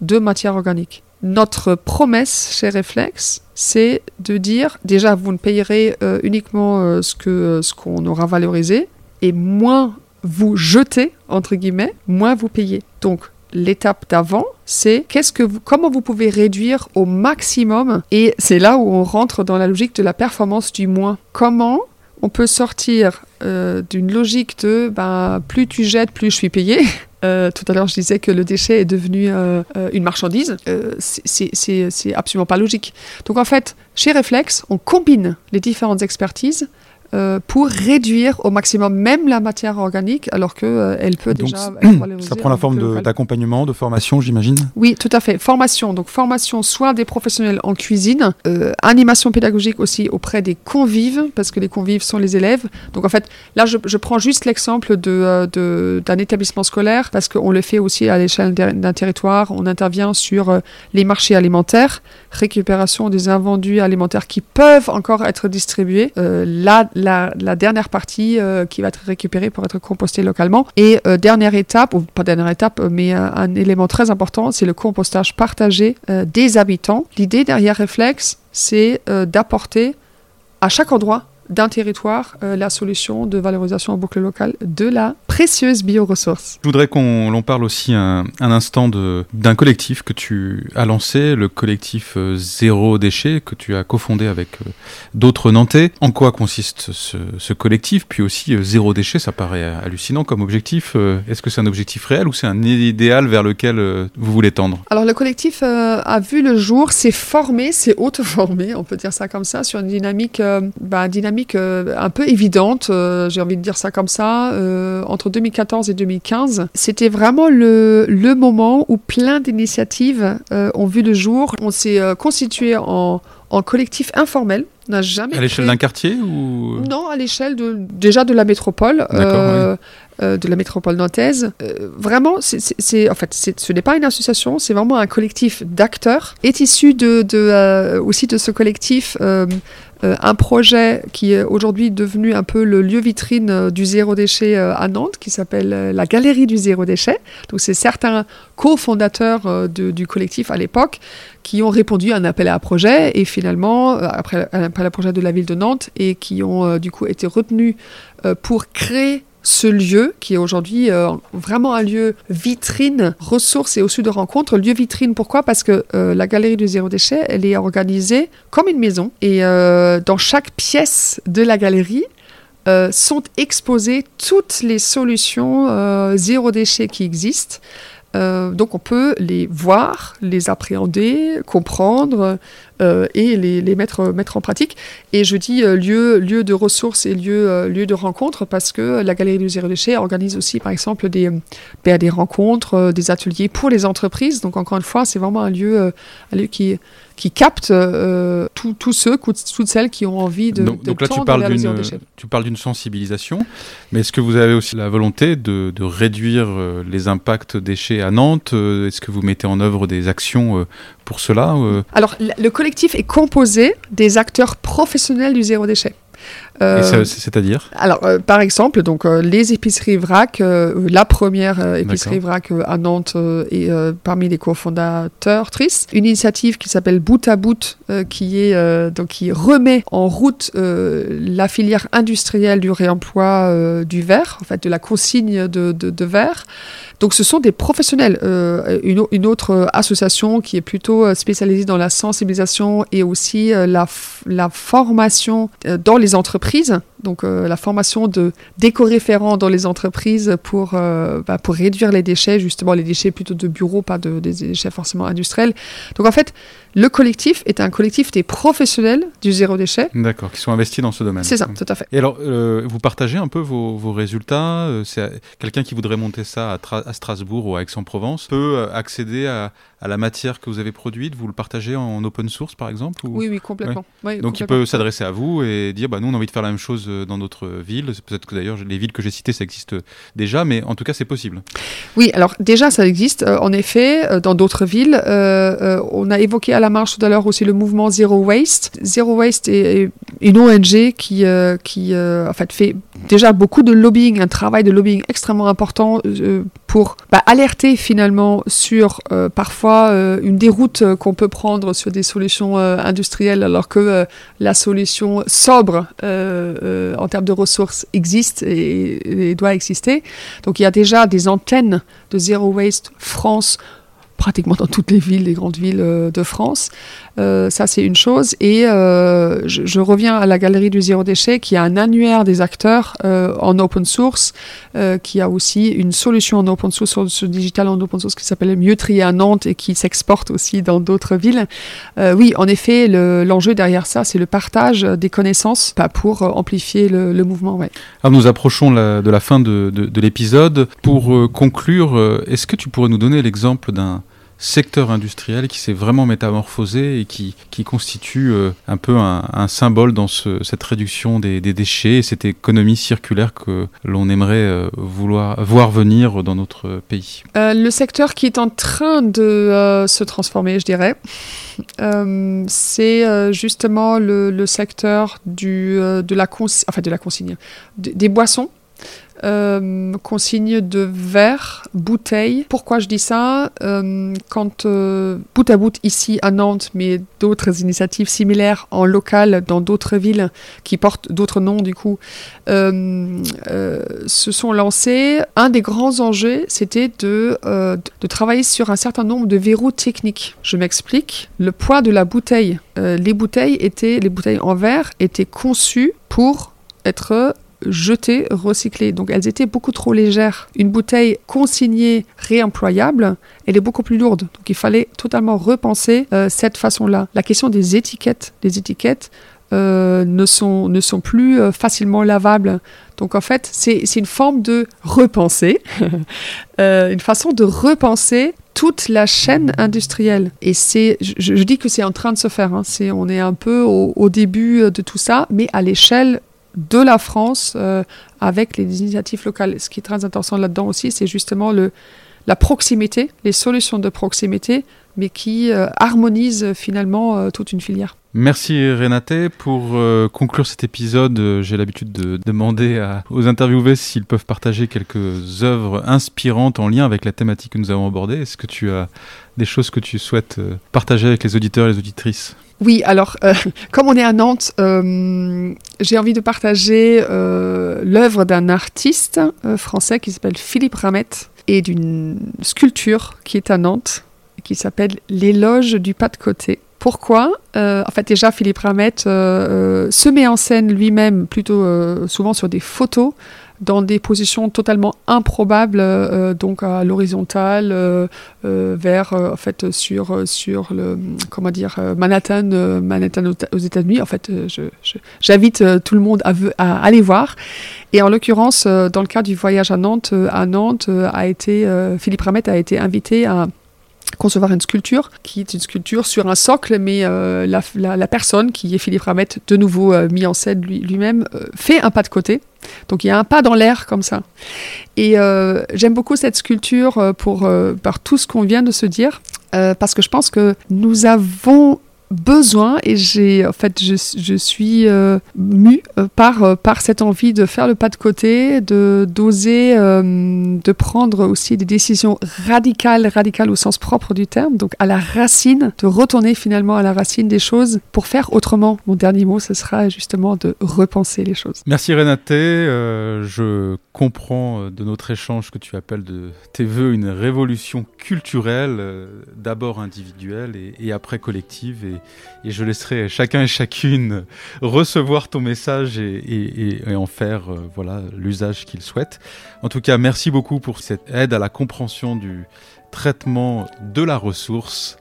de matière organique. Notre promesse chez Reflex, c'est de dire déjà vous ne payerez euh, uniquement euh, ce que euh, ce qu'on aura valorisé et moins vous jetez entre guillemets, moins vous payez. Donc l'étape d'avant, c'est qu'est-ce que vous, comment vous pouvez réduire au maximum et c'est là où on rentre dans la logique de la performance du moins. Comment on peut sortir d'une logique de ben, plus tu jettes, plus je suis payé (laughs) Euh, tout à l'heure, je disais que le déchet est devenu euh, euh, une marchandise. c'est absolument pas logique. Donc en fait, chez Reflex, on combine les différentes expertises euh, pour réduire au maximum même la matière organique, alors qu'elle euh, elle peut déjà (clears throat) Ça prend la forme d'accompagnement, de, formation, j'imagine? Oui, tout à fait. Formation, donc formation soit des professionnels en cuisine, euh, animation pédagogique aussi auprès des convives, parce que les convives sont les élèves. Donc en fait, là, je, je prends juste l'exemple d'un de, d'un établissement scolaire, parce qu'on le fait aussi à l'échelle d'un territoire. On intervient sur les marchés alimentaires, récupération des invendus alimentaires qui peuvent encore être distribués. là, la, dernière partie euh, qui va être récupérée pour être compostée localement. Et euh, dernière étape, ou pas dernière étape, mais euh, un élément très important, c'est le compostage partagé des habitants. L'idée derrière Reflex, c'est d'apporter à chaque endroit d'un territoire euh, la solution de valorisation en boucle locale de la précieuse bioressource. Je voudrais qu'on parle aussi un, un instant d'un collectif que tu as lancé, le collectif euh, Zéro Déchet, que tu as cofondé avec euh, d'autres Nantais. En quoi consiste ce, ce collectif? Puis aussi, Zéro Déchet, ça paraît hallucinant comme objectif. Est-ce que c'est un objectif réel ou c'est un idéal vers lequel vous voulez tendre? Alors le collectif a vu le jour, s'est formé, s'est auto-formé, on peut dire ça comme ça, sur une dynamique, bah, dynamique euh, un peu évidente, euh, j'ai envie de dire ça comme ça, euh, entre 2014 et 2015. C'était vraiment le, le, moment où plein d'initiatives ont vu le jour. On s'est constitué en, en collectif informel. N'a jamais à l'échelle d'un quartier ou? Non, à l'échelle de, déjà de la métropole. de la métropole nantaise. vraiment, c'est, en fait, ce n'est pas une association, c'est vraiment un collectif d'acteurs. Est issu de, de aussi de ce collectif euh, un projet qui est aujourd'hui devenu un peu le lieu vitrine euh, du zéro déchet euh, à Nantes, qui s'appelle la Galerie du zéro déchet. Donc c'est certains cofondateurs du collectif à l'époque qui ont répondu à un appel à projet et finalement, après un appel à projet de la ville de Nantes, et qui ont du coup été retenus pour créer ce lieu qui est aujourd'hui euh, vraiment un lieu vitrine, ressources et aussi de rencontre. Lieu vitrine, pourquoi? Parce que euh, la galerie du zéro déchet, elle est organisée comme une maison et euh, dans chaque pièce de la galerie, sont exposées toutes les solutions zéro déchet qui existent. Donc on peut les voir, les appréhender, comprendre euh, et les, mettre, mettre en pratique. Et je dis euh, lieu, lieu de ressources et lieu, lieu de rencontre parce que la Galerie du Zéro Déchet organise aussi par exemple des, ben, des rencontres, des ateliers pour les entreprises. Donc encore une fois, c'est vraiment un lieu, un lieu qui, qui capte tous ceux, toutes celles qui ont envie de, donc, donc là, tu parles, d'une, tu parles d'une sensibilisation, mais est-ce que vous avez aussi la volonté de, de réduire les impacts déchets à Nantes? Euh, Est-ce que vous mettez en œuvre des actions euh, pour cela euh Alors, le collectif est composé des acteurs professionnels du zéro déchet. Euh, c'est-à-dire Alors, euh, par exemple, donc euh, les épiceries vrac, la première épicerie vrac à Nantes est parmi les cofondateurs Tris. Une initiative qui s'appelle Bout à Bout, qui est donc qui remet en route la filière industrielle du réemploi du verre, en fait, de la consigne de, de, verre. Donc, ce sont des professionnels. Une, une, autre association qui est plutôt spécialisée dans la sensibilisation et aussi la, la formation dans les entreprises entreprise donc euh, la formation de d'éco-référents dans les entreprises pour, euh, bah, pour réduire les déchets, justement les déchets plutôt de bureau, pas de, des déchets forcément industriels. Donc en fait, le collectif est un collectif des professionnels du zéro déchet. D'accord, qui sont investis dans ce domaine. C'est ça, tout à fait. Et alors, euh, vous partagez un peu vos, vos résultats C'est quelqu'un qui voudrait monter ça à, à Strasbourg ou à Aix-en-Provence peut accéder à, à la matière que vous avez produite, vous le partagez en open source par exemple Oui, oui, complètement. Donc il peut s'adresser à vous et dire bah, nous on a envie de faire la même chose dans notre ville. Peut-être que d'ailleurs les villes que j'ai citées ça existe déjà, mais en tout cas c'est possible. Oui, alors déjà ça existe. Euh, en effet, euh, dans d'autres villes, on a évoqué à la marche tout à l'heure aussi le mouvement Zero Waste. Zero Waste est, une ONG qui, qui en fait, fait déjà beaucoup de lobbying, un travail de lobbying extrêmement important pour bah, alerter finalement sur parfois euh, une déroute euh, qu'on peut prendre sur des solutions euh, industrielles alors que la solution sobre en termes de ressources existe et, doit exister. Donc il y a déjà des antennes de Zero Waste France pratiquement dans toutes les villes, les grandes villes de France. Euh, ça, c'est une chose. Et euh, je, reviens à la Galerie du Zéro Déchet, qui a un annuaire des acteurs euh, en open source, qui a aussi une solution en open source, sur digital en open source, qui s'appelle Mieux Trier à Nantes et qui s'exporte aussi dans d'autres villes. oui, en effet, l'enjeu derrière ça, c'est le partage des connaissances pas pour amplifier le, mouvement. Ouais. Nous approchons de la fin de, de l'épisode. Pour conclure, est-ce que tu pourrais nous donner l'exemple d'un secteur industriel qui s'est vraiment métamorphosé et qui, qui constitue euh, un peu un, symbole dans ce, cette réduction des, déchets et cette économie circulaire que l'on aimerait euh, vouloir voir venir dans notre pays. Euh, le secteur qui est en train de se transformer, je dirais, (laughs) c'est justement le, le, secteur du, de, la enfin de la consigne, des boissons. Euh, consigne de verre, bouteilles. Pourquoi je dis ça? Euh, Quand euh, bout à bout ici à Nantes, mais d'autres initiatives similaires en local dans d'autres villes qui portent d'autres noms du coup, se sont lancés, un des grands enjeux, c'était de, de travailler sur un certain nombre de verrous techniques. Je m'explique. Le poids de la bouteille. les bouteilles étaient, les bouteilles en verre étaient conçues pour être jetées, recyclées. Donc elles étaient beaucoup trop légères. Une bouteille consignée, réemployable, elle est beaucoup plus lourde. Donc il fallait totalement repenser euh, cette façon-là. La question des étiquettes, les étiquettes euh, ne, sont, ne sont plus euh, facilement lavables. Donc en fait, c'est une forme de repenser, (laughs) une façon de repenser toute la chaîne industrielle. Et c'est, je, dis que c'est en train de se faire. Hein. On est un peu au, début de tout ça, mais à l'échelle de la France euh, avec les initiatives locales. Ce qui est très intéressant là-dedans aussi, c'est justement le, la proximité, les solutions de proximité mais qui harmonise finalement toute une filière. Merci Renate. Pour conclure cet épisode, j'ai l'habitude de demander aux interviewés s'ils peuvent partager quelques œuvres inspirantes en lien avec la thématique que nous avons abordée. Est-ce que tu as des choses que tu souhaites partager avec les auditeurs et les auditrices? Oui, alors, euh, (laughs) comme on est à Nantes, euh, j'ai envie de partager euh, l'œuvre d'un artiste français qui s'appelle Philippe Ramette et d'une sculpture qui est à Nantes, qui s'appelle L'éloge du pas de côté. Pourquoi En fait, déjà, Philippe Ramette se met en scène lui-même, plutôt souvent sur des photos, dans des positions totalement improbables, euh, donc à l'horizontale, euh, euh, vers, en fait, sur, sur le, comment dire, Manhattan, Manhattan aux États-Unis. En fait, j'invite tout le monde à, à, aller voir. Et en l'occurrence, dans le cas du voyage à Nantes, à Nantes, a été, Philippe Ramette a été invité à concevoir une sculpture qui est une sculpture sur un socle, mais la, la, personne qui est Philippe Ramette, de nouveau mis en scène lui-même, fait un pas de côté donc il y a un pas dans l'air comme ça. Et euh, j'aime beaucoup cette sculpture euh, pour, euh, par tout ce qu'on vient de se dire, parce que je pense que nous avons besoin et j'ai en fait je, je suis euh, mue euh, par euh, par cette envie de faire le pas de côté de d'oser de prendre aussi des décisions radicales radicales au sens propre du terme donc à la racine de retourner finalement à la racine des choses pour faire autrement. Mon dernier mot ce sera justement de repenser les choses. Merci Renate. Je comprends de notre échange que tu appelles de tes voeux une révolution culturelle d'abord individuelle et, après collective et, je laisserai chacun et chacune recevoir ton message et, en faire euh, voilà l'usage qu'il souhaite. En tout cas, merci beaucoup pour cette aide à la compréhension du traitement de la ressource.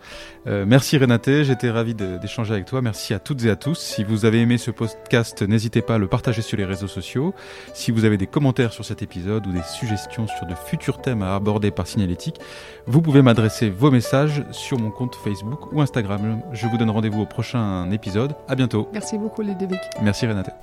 Euh, merci Renate, j'étais ravi d'échanger avec toi. Merci à toutes et à tous. Si vous avez aimé ce podcast, n'hésitez pas à le partager sur les réseaux sociaux. Si vous avez des commentaires sur cet épisode ou des suggestions sur de futurs thèmes à aborder par Signalétique, vous pouvez m'adresser vos messages sur mon compte Facebook ou Instagram. Je vous donne rendez-vous au prochain épisode. À bientôt. Merci beaucoup les Merci Renate.